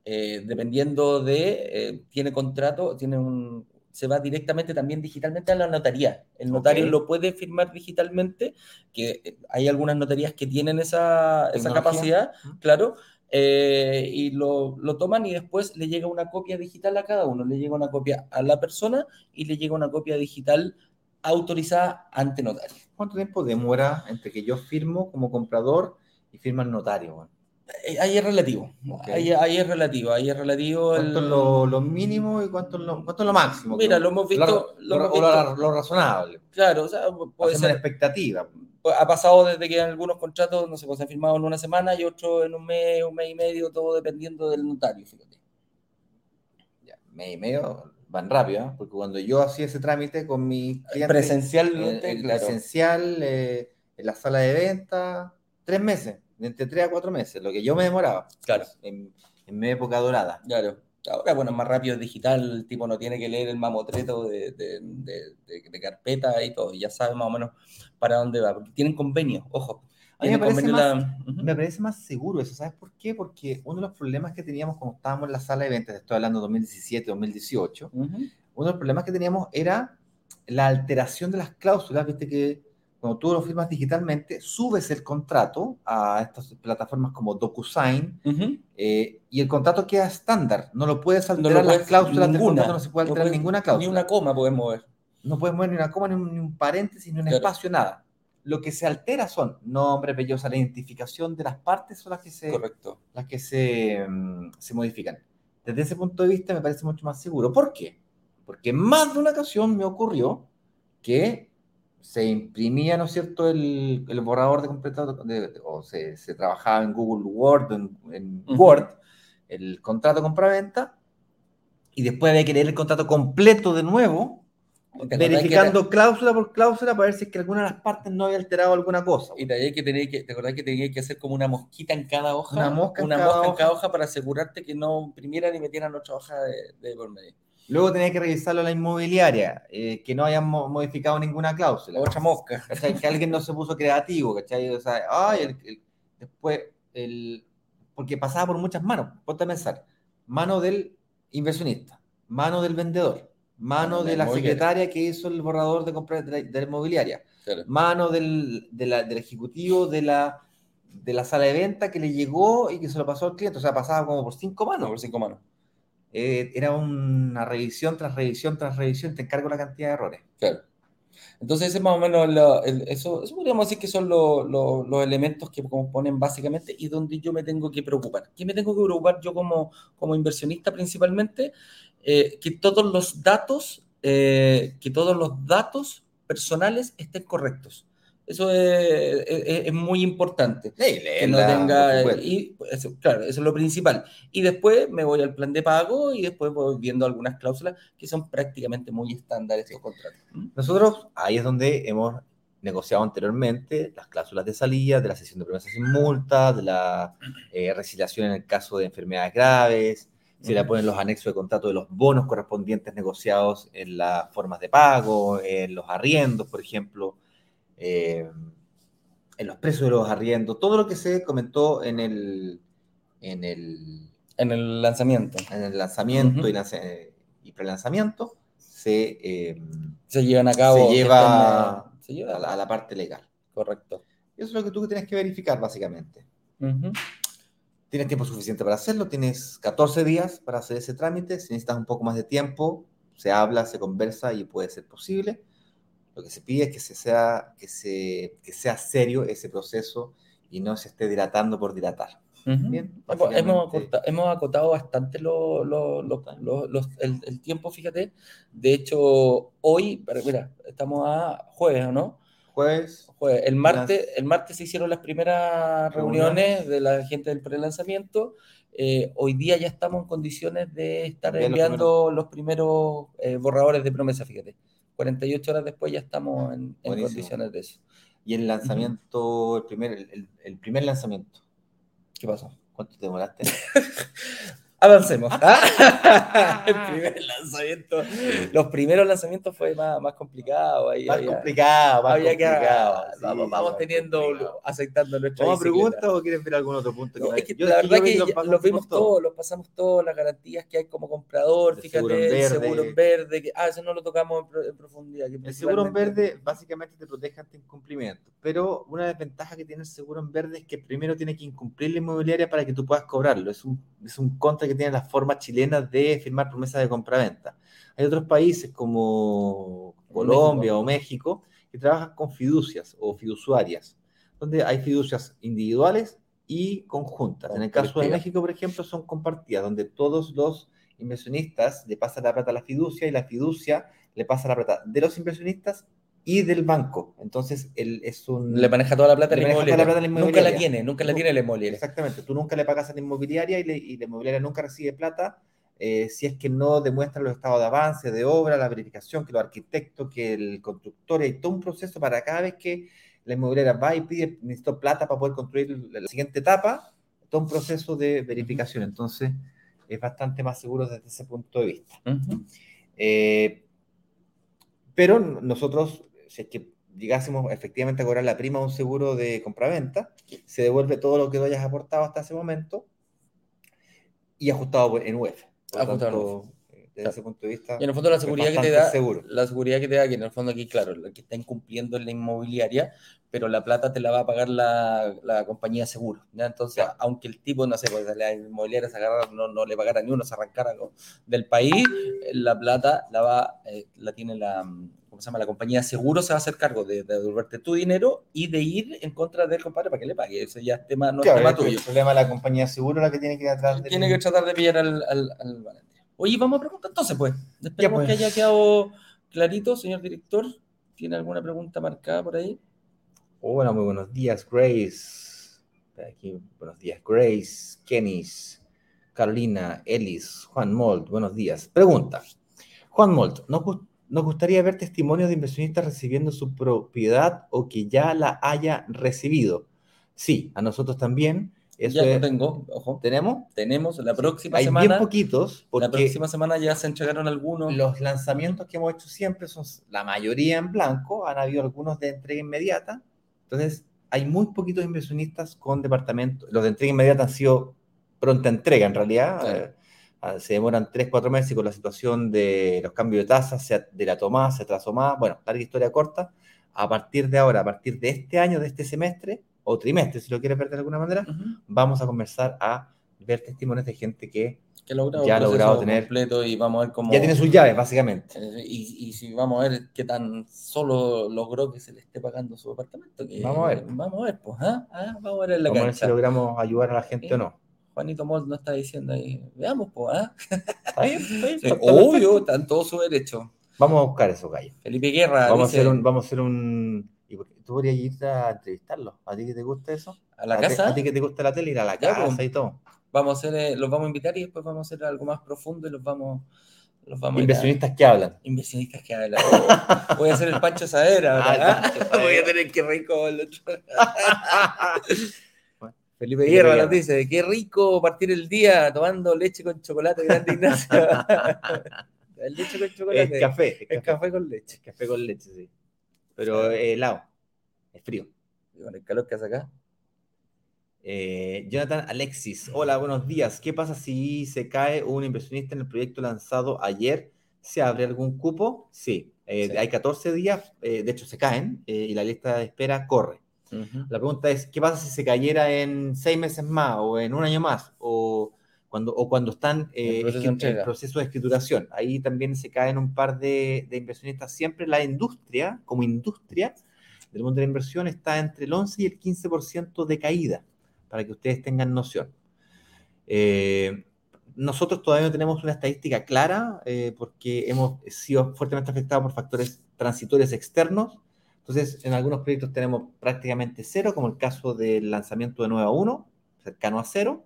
eh, dependiendo de, eh, tiene contrato, tiene un, se va directamente también digitalmente a la notaría. El notario lo puede firmar digitalmente, que eh, hay algunas notarías que tienen esa, esa capacidad, claro, eh, y lo, lo toman y después le llega una copia digital a cada uno, le llega una copia a la persona y le llega una copia digital autorizada ante notario. ¿Cuánto tiempo demora entre que yo firmo como comprador y firma el notario? weón? Eh, Ahí es relativo, ahí, ahí es relativo, ahí es relativo. ¿Cuánto el- es lo, lo mínimo y cuánto es lo, cuánto es lo máximo? Mira, lo hemos visto, Lo, hemos visto- razonable. claro, o sea, puede Hacemos una ser, expectativa. ha pasado desde que algunos contratos, no sé, pues, se han firmado en una semana y otros en un mes, un mes y medio, todo dependiendo del notario, fíjate. Ya, mes y medio van rápido, ¿eh? porque cuando yo hacía ese trámite con mis clientes Presencialmente, en, en claro. presencial, eh, en la sala de venta, tres meses, de entre tres a cuatro meses, lo que yo me demoraba Claro. en, en mi época dorada. Claro. Ahora, bueno, más rápido es digital, el tipo no tiene que leer el mamotreto de, de, de- de- carpeta y todo, y ya sabe más o menos para dónde va, porque tienen convenio, ojo. A mí me parece, más, la- Ujú. me parece más seguro eso, ¿sabes por qué? Porque uno de los problemas que teníamos cuando estábamos en la sala de ventas, estoy hablando de 2017, 2018, Ujú. uno de los problemas que teníamos era la alteración de las cláusulas, viste que cuando tú lo firmas digitalmente, subes el contrato a estas plataformas como DocuSign Ujú. eh, y el contrato queda estándar. No lo puedes No alterar, lo las cláusulas del ninguna. contrato no se puede No alterar puedes- ninguna cláusula. Ni una coma podemos mover. No puedes mover ni una coma, ni un, ni un paréntesis, ni un Claro. espacio, nada. Lo que se altera son nombre, apellidos, la identificación de las partes son las que se, Correcto. las que se, mm, se modifican. Desde ese punto de vista me parece mucho más seguro. ¿Por qué? Porque más de una ocasión me ocurrió que se imprimía, ¿no es cierto?, el, el borrador de completo, de- de- o se, se trabajaba en Google Word, en, en. Word, el contrato compra-venta, y después había que leer el contrato completo de nuevo, ¿Te acordás que verificando cláusula por cláusula para ver si es que alguna de las partes no había alterado alguna cosa. Y te, que tener que, ¿te acordás que tenía que hacer como una mosquita en cada hoja? Una mosca en Una cada mosca en hoja. cada hoja para asegurarte que no imprimieran y metieran otra hoja de, de por medio. Luego tenía que revisarlo a la inmobiliaria, eh, que no hayan mo- modificado ninguna cláusula. Otra mosca. ¿cachai? Que alguien no se puso creativo, ¿cachai? O sea, ay, el- el- después, el, porque pasaba por muchas manos, ponte a pensar, mano del inversionista, mano del vendedor, mano de de la secretaria que hizo el borrador de compra de la, de la inmobiliaria, Claro. mano del, de la- del ejecutivo de la, de la sala de venta que le llegó y que se lo pasó al cliente, o sea, pasaba como por cinco No, manos. por cinco manos. Eh, era una revisión tras revisión tras revisión, te encargo la cantidad de errores. Entonces, ese es más o menos la- el- eso, podríamos decir que son lo- lo- los elementos que componen básicamente y donde yo me tengo que preocupar. ¿Qué me tengo que preocupar yo como, como inversionista principalmente? Eh, que todos los datos, eh, que todos los datos personales estén correctos. Eso es, es- es muy importante. que no tenga y pues, eso, claro eso es lo principal y después me voy al plan de pago y después voy viendo algunas cláusulas que son prácticamente muy estándares estos contratos. Nosotros, ahí es donde hemos negociado anteriormente las cláusulas de salida, de la sesión de promesas sin multa, de la eh, resiliación en el caso de enfermedades graves, se le ponen los anexos de contrato de los bonos correspondientes negociados en las formas de pago, en los arriendos, por ejemplo, eh, en los precios de los arriendos, todo lo que se comentó en el, en el, en el lanzamiento en el lanzamiento y, lanza- y prelanzamiento se, eh, se llevan a cabo Se lleva se lleva a, la, a la parte legal. correcto Eso es lo que tú tienes que verificar, básicamente. Tienes tiempo suficiente para hacerlo, tienes 14 días para hacer ese trámite. Si necesitas un poco más de tiempo, se habla, se conversa y puede ser posible. Lo que se pide es que, se sea, que, se, que sea serio ese proceso y no se esté dilatando por dilatar. Bien, Hemos, acotado bastante lo- lo- lo- lo- los- el, el tiempo, fíjate. De hecho, hoy, mira, estamos a jueves, ¿o no? Jueves, Jueves. El martes, el martes se hicieron las primeras reuniones, Reuniones. de la gente del prelanzamiento. Eh, hoy día ya estamos en condiciones de estar los enviando los primeros eh, borradores de promesa, fíjate. 48 horas después ya estamos en, condiciones de eso. y el lanzamiento, el, primer, el- el primer lanzamiento. ¿Qué pasó? ¿Cuánto te demoraste? Avancemos. el primer lanzamiento. Los primeros lanzamientos fue más, más complicado. Ahí más había- complicado, más había que complicado. sí, vamos, vamos teniendo, complicado. aceptando nuestra ¿Vamos preguntas o quieres ver algún otro punto? No, es que yo- la verdad que lo ya pasamos los vimos todo. todos, los pasamos todos, las garantías que hay como comprador, El fíjate, seguro en el verde. seguro en verde, que, ah, eso no lo tocamos en, en profundidad. que El seguro en verde básicamente te protege ante incumplimiento, pero una desventaja que tiene el seguro en verde es que primero tiene que incumplir la inmobiliaria para que tú puedas cobrarlo. Es un, es un contra que tienen las formas chilenas de firmar promesas de compraventa. Hay otros países como Colombia México. o México que trabajan con fiducias o fiduciarias, donde hay fiducias individuales y conjuntas. En el caso de. México, por ejemplo, son compartidas, donde todos los inversionistas le pasan la plata a la fiducia y la fiducia le pasa la plata de los inversionistas y del banco. Entonces, él es un... Le maneja toda la plata a Le la maneja toda la inmobiliaria. plata a la Nunca la inmobiliaria. tiene, nunca la tiene la inmobiliaria. Exactamente, tú nunca le pagas a la inmobiliaria y, le- y la inmobiliaria nunca recibe plata eh, si es que no demuestra los estados de avance, de obra, la verificación, que los arquitectos, que el constructor, hay todo un proceso para cada vez que la inmobiliaria va y pide, necesito plata para poder construir la siguiente etapa, todo un proceso de verificación. Entonces, es bastante más seguro desde ese punto de vista. Eh, pero nosotros, si es que llegásemos efectivamente a cobrar la prima de un seguro de compraventa, se devuelve todo lo que tú hayas aportado hasta ese momento y ajustado en UF. Ajustado tanto, eh, desde ese punto de vista. Y en el fondo la seguridad que te da, seguro. la seguridad que te da, que en el fondo aquí, claro, lo que está incumpliendo es la inmobiliaria, pero la plata te la va a pagar la, la compañía de seguro. ¿ya? Entonces, Claro. aunque el tipo, no sé, pues la inmobiliaria se agarra, no, no le pagara ni uno, se arrancara del país, eh, la plata la va, eh, la tiene la, mm, ¿cómo se llama? La compañía de seguro se va a hacer cargo de, de devolverte tu dinero y de ir en contra del compadre para que le pague. Eso ya es tema, no Claro, es tema tuyo. el problema de la compañía de seguro la que tiene que ir atrás del- Tiene que tratar de pillar al, al, al. Oye, vamos a preguntar entonces, pues. Esperemos pues. que haya quedado clarito, señor director. ¿Tiene alguna pregunta marcada por ahí? Hola, muy buenos días, Grace. Aquí, buenos días, Grace, Kenis, Carolina, Ellis, Juan Mold, buenos días. Pregunta. Juan Mold, ¿nos, nos gustaría ver testimonios de inversionistas recibiendo su propiedad o que ya la haya recibido? Sí, a nosotros también. Eso ya lo tengo, ojo. ¿Tenemos? Tenemos la próxima Hay semana. bien poquitos, La porque próxima semana ya se entregaron algunos. los lanzamientos que hemos hecho siempre son la mayoría en blanco, han habido algunos de entrega inmediata, entonces hay muy poquitos inversionistas con departamentos, los de entrega inmediata han sido pronta entrega en realidad, Claro. eh, se demoran 3, 4 meses y con la situación de los cambios de tasas, de la tomada, se atrasó más, bueno, larga historia corta, a partir de ahora, a partir de este año, de este semestre, o trimestre, si lo quieres ver de alguna manera, vamos a comenzar a ver testimonios de gente que Que ha logrado Ya ha logrado tener- completo y vamos a ver cómo. ya tiene sus llaves, básicamente. Eh, Y, y si vamos a ver qué tan solo logró que se le esté pagando su departamento. que- Vamos a ver. Vamos a ver, pues. ¿ah? Ah, Vamos a ver en la Vamos a ver si logramos ayudar a la gente Sí. o no. Juanito Mold nos está diciendo ahí. Veamos, pues. ¿ah? Está bien, está bien, Sí, obvio, está en todo su derecho. Vamos a buscar esos gallos. Felipe Guerra Vamos a hacer un, vamos a hacer un. ¿Tú podrías ir a entrevistarlos? ¿A ti que te gusta eso? a la casa. ¿A ti que te gusta la tele? Ir a la Ya, casa pues. y todo. Vamos a hacer, eh, los vamos a invitar y después vamos a hacer algo más profundo y los vamos, los vamos a- Inversionistas que hablan. Inversionistas que hablan. Voy a hacer el Pancho Sadera. Ah. Voy a tener que rico. el otro. Felipe Guerra nos dice, qué rico partir el día tomando leche con chocolate, grande Ignacio. el leche con chocolate. Es café. Es Es café, café con leche. Es café con leche, sí. Pero eh, helado. Es frío. Y con el calor que hace acá. Eh, Jonathan Alexis, hola, buenos días. ¿Qué pasa si se cae un inversionista en el proyecto lanzado ayer? ¿Se abre algún cupo? Sí, eh, Sí. hay 14 días, eh, de hecho se caen y la lista de espera corre. La pregunta es, ¿qué pasa si se cayera en seis meses más o en un año más o cuando, o cuando están eh, En en proceso de escrituración? Ahí también se caen un par de, de inversionistas. Siempre la industria, como industria del mundo de la inversión, está entre el 11 y el 15% de caída, para que ustedes tengan noción. Eh, nosotros todavía no tenemos una estadística clara eh, porque hemos sido fuertemente afectados por factores transitorios externos. Entonces, en algunos proyectos tenemos prácticamente cero, como el caso del lanzamiento de 9 a 1, cercano a cero.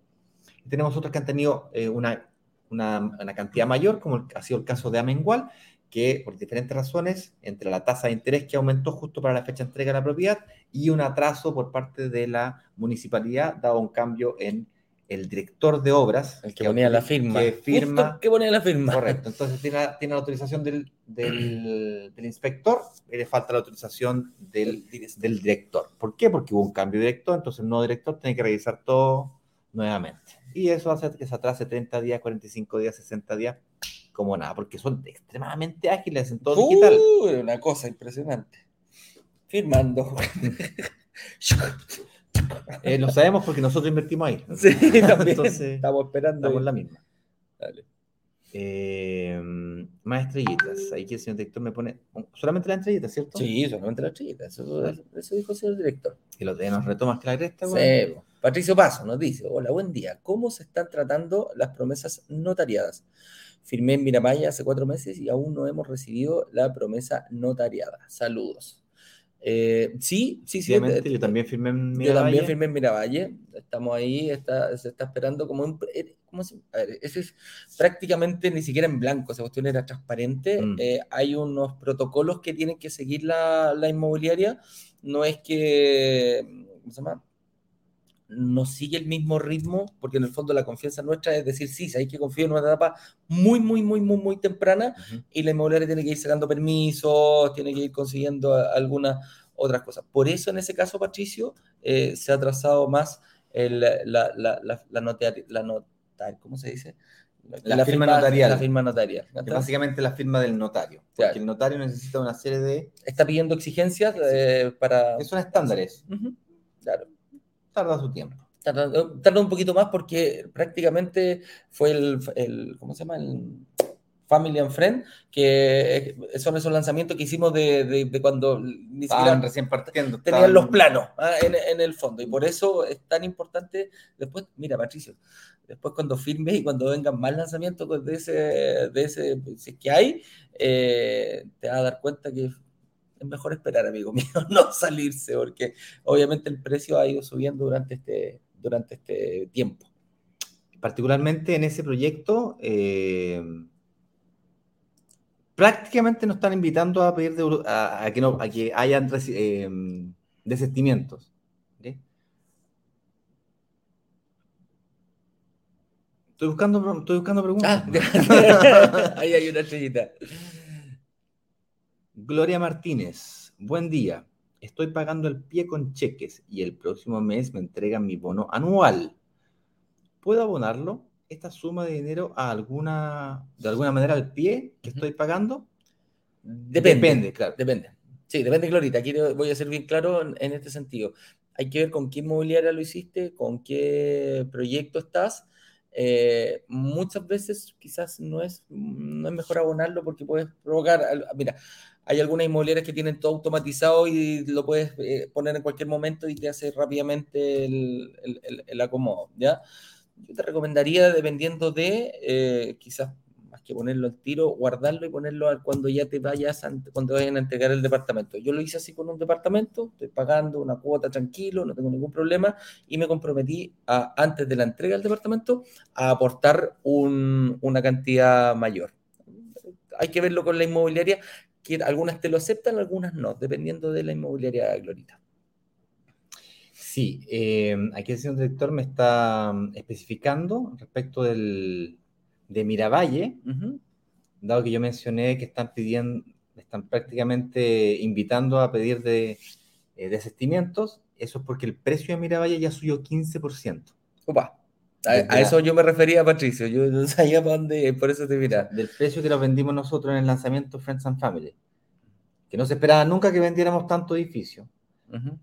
Y tenemos otros que han tenido eh, una, una, una cantidad mayor, como el- ha sido el caso de Amengual, que por diferentes razones, entre la tasa de interés que aumentó justo para la fecha de entrega de la propiedad y un atraso por parte de la municipalidad, dado un cambio en el director de obras. El que ponía la firma. Que firma que ponía la firma. Correcto, entonces tiene, la- tiene la autorización del, del, del inspector y le falta la autorización del, del director. ¿Por qué? Porque hubo un cambio de director, entonces el nuevo director tiene que revisar todo nuevamente. Y eso hace que se atrase 30 días, 45 días, 60 días, como nada, porque son extremadamente ágiles en todo digital. Uy, una cosa impresionante. Firmando. Eh, lo sabemos porque nosotros invertimos ahí. sí, también. Entonces, Estamos esperando. Estamos en la misma. Dale. Eh, más estrellitas. Ahí que el señor director me pone solamente la estrellita, ¿cierto? Sí, solamente la estrellita. Eso, eso dijo el señor director. Y lo nos retomas que la cresta, Sí. Patricio Paso nos dice, hola, buen día. ¿Cómo se están tratando las promesas notariadas? Firmé en Miramaya hace cuatro meses y aún no hemos recibido la promesa notariada. Saludos. Eh, sí, sí, sí. Eh, yo también firmé en Yo Miravalle. también firmé en Miravalle, estamos ahí, está, se está esperando como un... eh, ¿cómo se- a ver, ese es prácticamente ni siquiera en blanco, esa cuestión era transparente, Mm. eh, hay unos protocolos que tienen que seguir la, la inmobiliaria, no es que, ¿cómo se llama? No sigue el mismo ritmo, porque en el fondo la confianza nuestra es decir, sí, hay que confiar en una etapa muy, muy, muy, muy, muy temprana, y la inmobiliaria tiene que ir sacando permisos, tiene que ir consiguiendo algunas otras cosas. Por eso, en ese caso, Patricio, eh, se ha trazado más el- la, la, la, la, notari- la notar- ¿cómo se dice? La firma notarial. La firma notarial. Es básicamente la firma del notario. Porque Claro. el notario necesita una serie de. Está pidiendo exigencias eh, para... que son estándares. Claro. Tarda su tiempo. Tarda, tarda un poquito más porque prácticamente fue el, el- ¿cómo se llama? El Family and Friend, que son esos lanzamientos que hicimos de, de- de cuando ni siquiera Estaban recién partiendo. tenían los planos ah, en, en el fondo. Y por eso es tan importante, después, mira, Patricio, después cuando firmes y cuando vengan más lanzamientos pues, de ese, de ese si es que hay, eh, te vas a dar cuenta que es mejor esperar, amigo mío, no salirse, porque obviamente el precio ha ido subiendo durante este, durante este tiempo. Particularmente en ese proyecto, eh, prácticamente nos están invitando a pedir devo- a, a que, no, a que hayan eh, desistimientos. ¿ok? Estoy buscando, estoy buscando preguntas. Ah, ahí hay una estrellita. Gloria Martínez, buen día. Estoy pagando el pie con cheques y el próximo mes me entregan mi bono anual. ¿Puedo abonarlo? ¿Esta suma de dinero a alguna, de alguna manera al pie que estoy pagando? Depende. Depende, claro. Depende. Sí, depende, Glorita. Aquí voy a ser bien claro en, en este sentido. Hay que ver con qué inmobiliaria lo hiciste, con qué proyecto estás. Eh, muchas veces quizás no es, no es mejor abonarlo porque puedes provocar. Mira, hay algunas inmobiliarias que tienen todo automatizado y lo puedes eh, poner en cualquier momento y te hace rápidamente el, el- el- el acomodo, ¿ya? Yo te recomendaría, dependiendo de, eh, quizás más que ponerlo al tiro, guardarlo y ponerlo cuando ya te vayas, cuando vayan a entregar el departamento. Yo lo hice así con un departamento, estoy pagando una cuota tranquilo, no tengo ningún problema, y me comprometí a, antes de la entrega del departamento a aportar un- una cantidad mayor. Hay que verlo con la inmobiliaria, que algunas te lo aceptan, algunas no, dependiendo de la inmobiliaria, Glorita. Sí, eh, aquí el señor director me está mm, especificando respecto del, de Miravalle, dado que yo mencioné que están pidiendo, están prácticamente invitando a pedir de, eh, desistimientos, eso es porque el precio de Miravalle ya subió 15%. Opa. A, a eso yo me refería, Patricio. Yo no sabía para dónde, por eso te mira. del precio que lo vendimos nosotros en el lanzamiento Friends and Family, que no se esperaba nunca que vendiéramos tanto edificio, Ujú.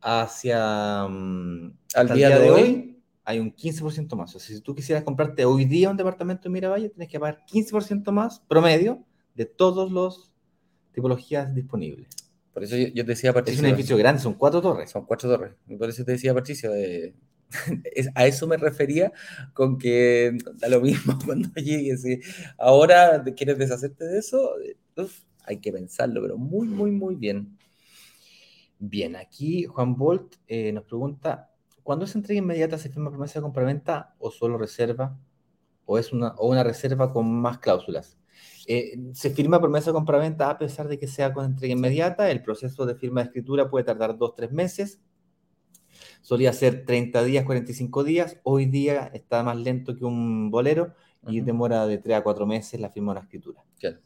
hacia mm, Al el día de hoy, hay un 15% más. O sea, si tú quisieras comprarte hoy día un departamento en Miravalle, tienes que pagar 15% más promedio de todas las tipologías disponibles. Por eso yo, yo te decía, Es Patricio. un edificio grande, son cuatro torres. Son cuatro torres. Y por eso te decía, Patricio, eh, es- a eso me refería con que da lo mismo cuando llegues. Si ahora quieres deshacerte de eso, uf, hay que pensarlo, pero muy, muy, muy bien. Bien, aquí Juan Bolt eh, nos pregunta, ¿cuándo es entrega inmediata se firma promesa de compraventa o solo reserva? ¿O es una, o una reserva con más cláusulas? Eh, se firma promesa de compraventa a pesar de que sea con entrega inmediata. El proceso de firma de escritura puede tardar dos, tres meses. Solía ser 30 días, 45 días. Hoy día está más lento que un bolero y demora de 3 a 4 meses la firma de una escritura. Claro.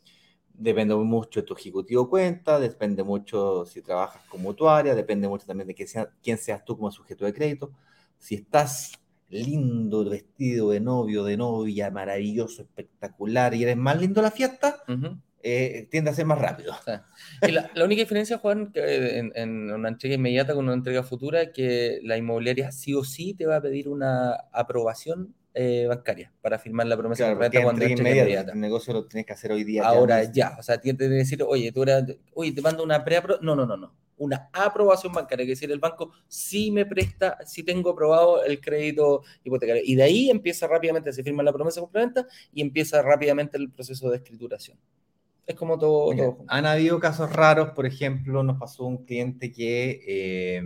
Depende mucho de tu ejecutivo cuenta, depende mucho si trabajas con mutuaria, depende mucho también de que sea, quién seas tú como sujeto de crédito. Si estás lindo, vestido de novio, de novia, maravilloso, espectacular, y eres más lindo la fiesta. Eh, tiende a ser más rápido. Y la, la única diferencia, Juan, que en, en una entrega inmediata con una entrega futura, es que la inmobiliaria sí o sí te va a pedir una aprobación eh, bancaria para firmar la promesa Claro, cuando entrega inmediata, inmediata. el negocio lo tienes que hacer hoy día. Ahora ya, o sea, tienes que decir, oye, tú eras, oye, te mando una preapro, no, no, no, no, una aprobación bancaria, que decir, el banco sí me presta, sí tengo aprobado el crédito hipotecario. Y de ahí empieza rápidamente, se firma la promesa compraventa y empieza rápidamente el proceso de escrituración. Es como todo. Mira, todo han habido casos raros, por ejemplo, nos pasó un cliente que eh,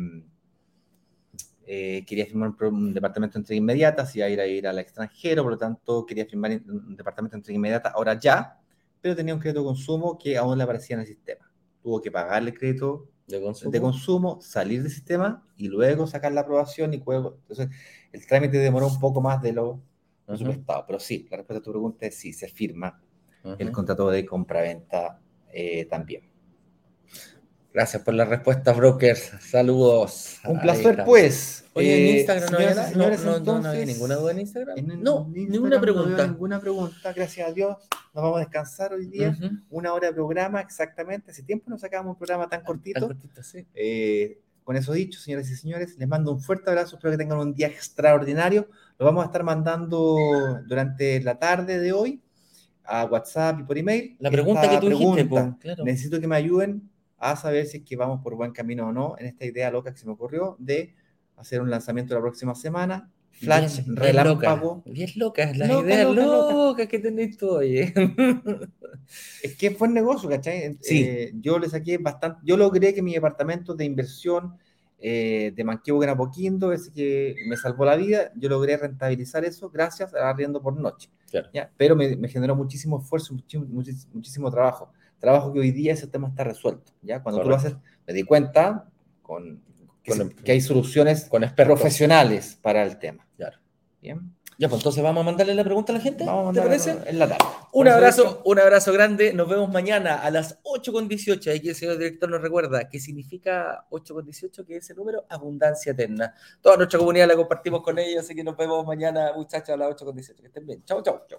eh, quería firmar un, departamento de entrega inmediata, se iba a ir a ir al extranjero, por lo tanto quería firmar un departamento de entrega inmediata ahora ya, pero tenía un crédito de consumo que aún le aparecía en el sistema. Tuvo que pagarle el crédito de consumo. de consumo, salir del sistema y luego sacar la aprobación y luego, entonces el trámite demoró un poco más de lo Ujú, presupuestado, pero sí, la respuesta a tu pregunta es sí, se firma el contrato de compraventa eh, también. Gracias por la respuesta, brokers. Saludos. Un placer, pues. Oye, en Eh, Instagram no había, señoras señores, no, no, no, no había ninguna duda en Instagram. en- no, en ninguna Instagram pregunta. ninguna pregunta, gracias a Dios. Nos vamos a descansar hoy día. Una hora de programa, exactamente. Hace tiempo no sacábamos un programa tan Tan cortito. cortito, sí. Eh, con eso dicho, señoras y señores, les mando un fuerte abrazo. Espero que tengan un día extraordinario. Lo vamos a estar mandando durante la tarde de hoy a WhatsApp y por email. La pregunta que tú dijiste, pregunta, po, claro. Necesito que me ayuden a saber si es que vamos por buen camino o no en esta idea loca que se me ocurrió de hacer un lanzamiento la próxima semana. Flash, Bien, relámpago. Bien locas, las Loca, ideas loca, locas, loca. que tenés tú, oye. Es que fue negocio, ¿cachai? Sí. Eh, yo le saqué bastante, yo logré que mi departamento de inversión eh, de Manquehue en Apoquindo, ese que me salvó la vida, yo logré rentabilizar eso gracias a arriendo por noche. Claro. ¿ya? Pero me, me generó muchísimo esfuerzo, muchísimo trabajo. Trabajo que hoy día ese tema está resuelto. ¿ya? Cuando tú lo haces, me di cuenta con, que, Con se- el- que hay soluciones Con profesionales para el tema. Claro. Bien, Ya, pues entonces vamos a mandarle la pregunta a la gente. vamos a ¿Te parece? en la tarde. Un abrazo, un abrazo grande. Nos vemos mañana a las 8.18. Ahí que el señor director nos recuerda qué significa 8.18, que es ese número, abundancia eterna. Toda nuestra comunidad la compartimos con ellos, así que nos vemos mañana, muchachos, a las 8.18. Que estén bien. Chau, chau, chau.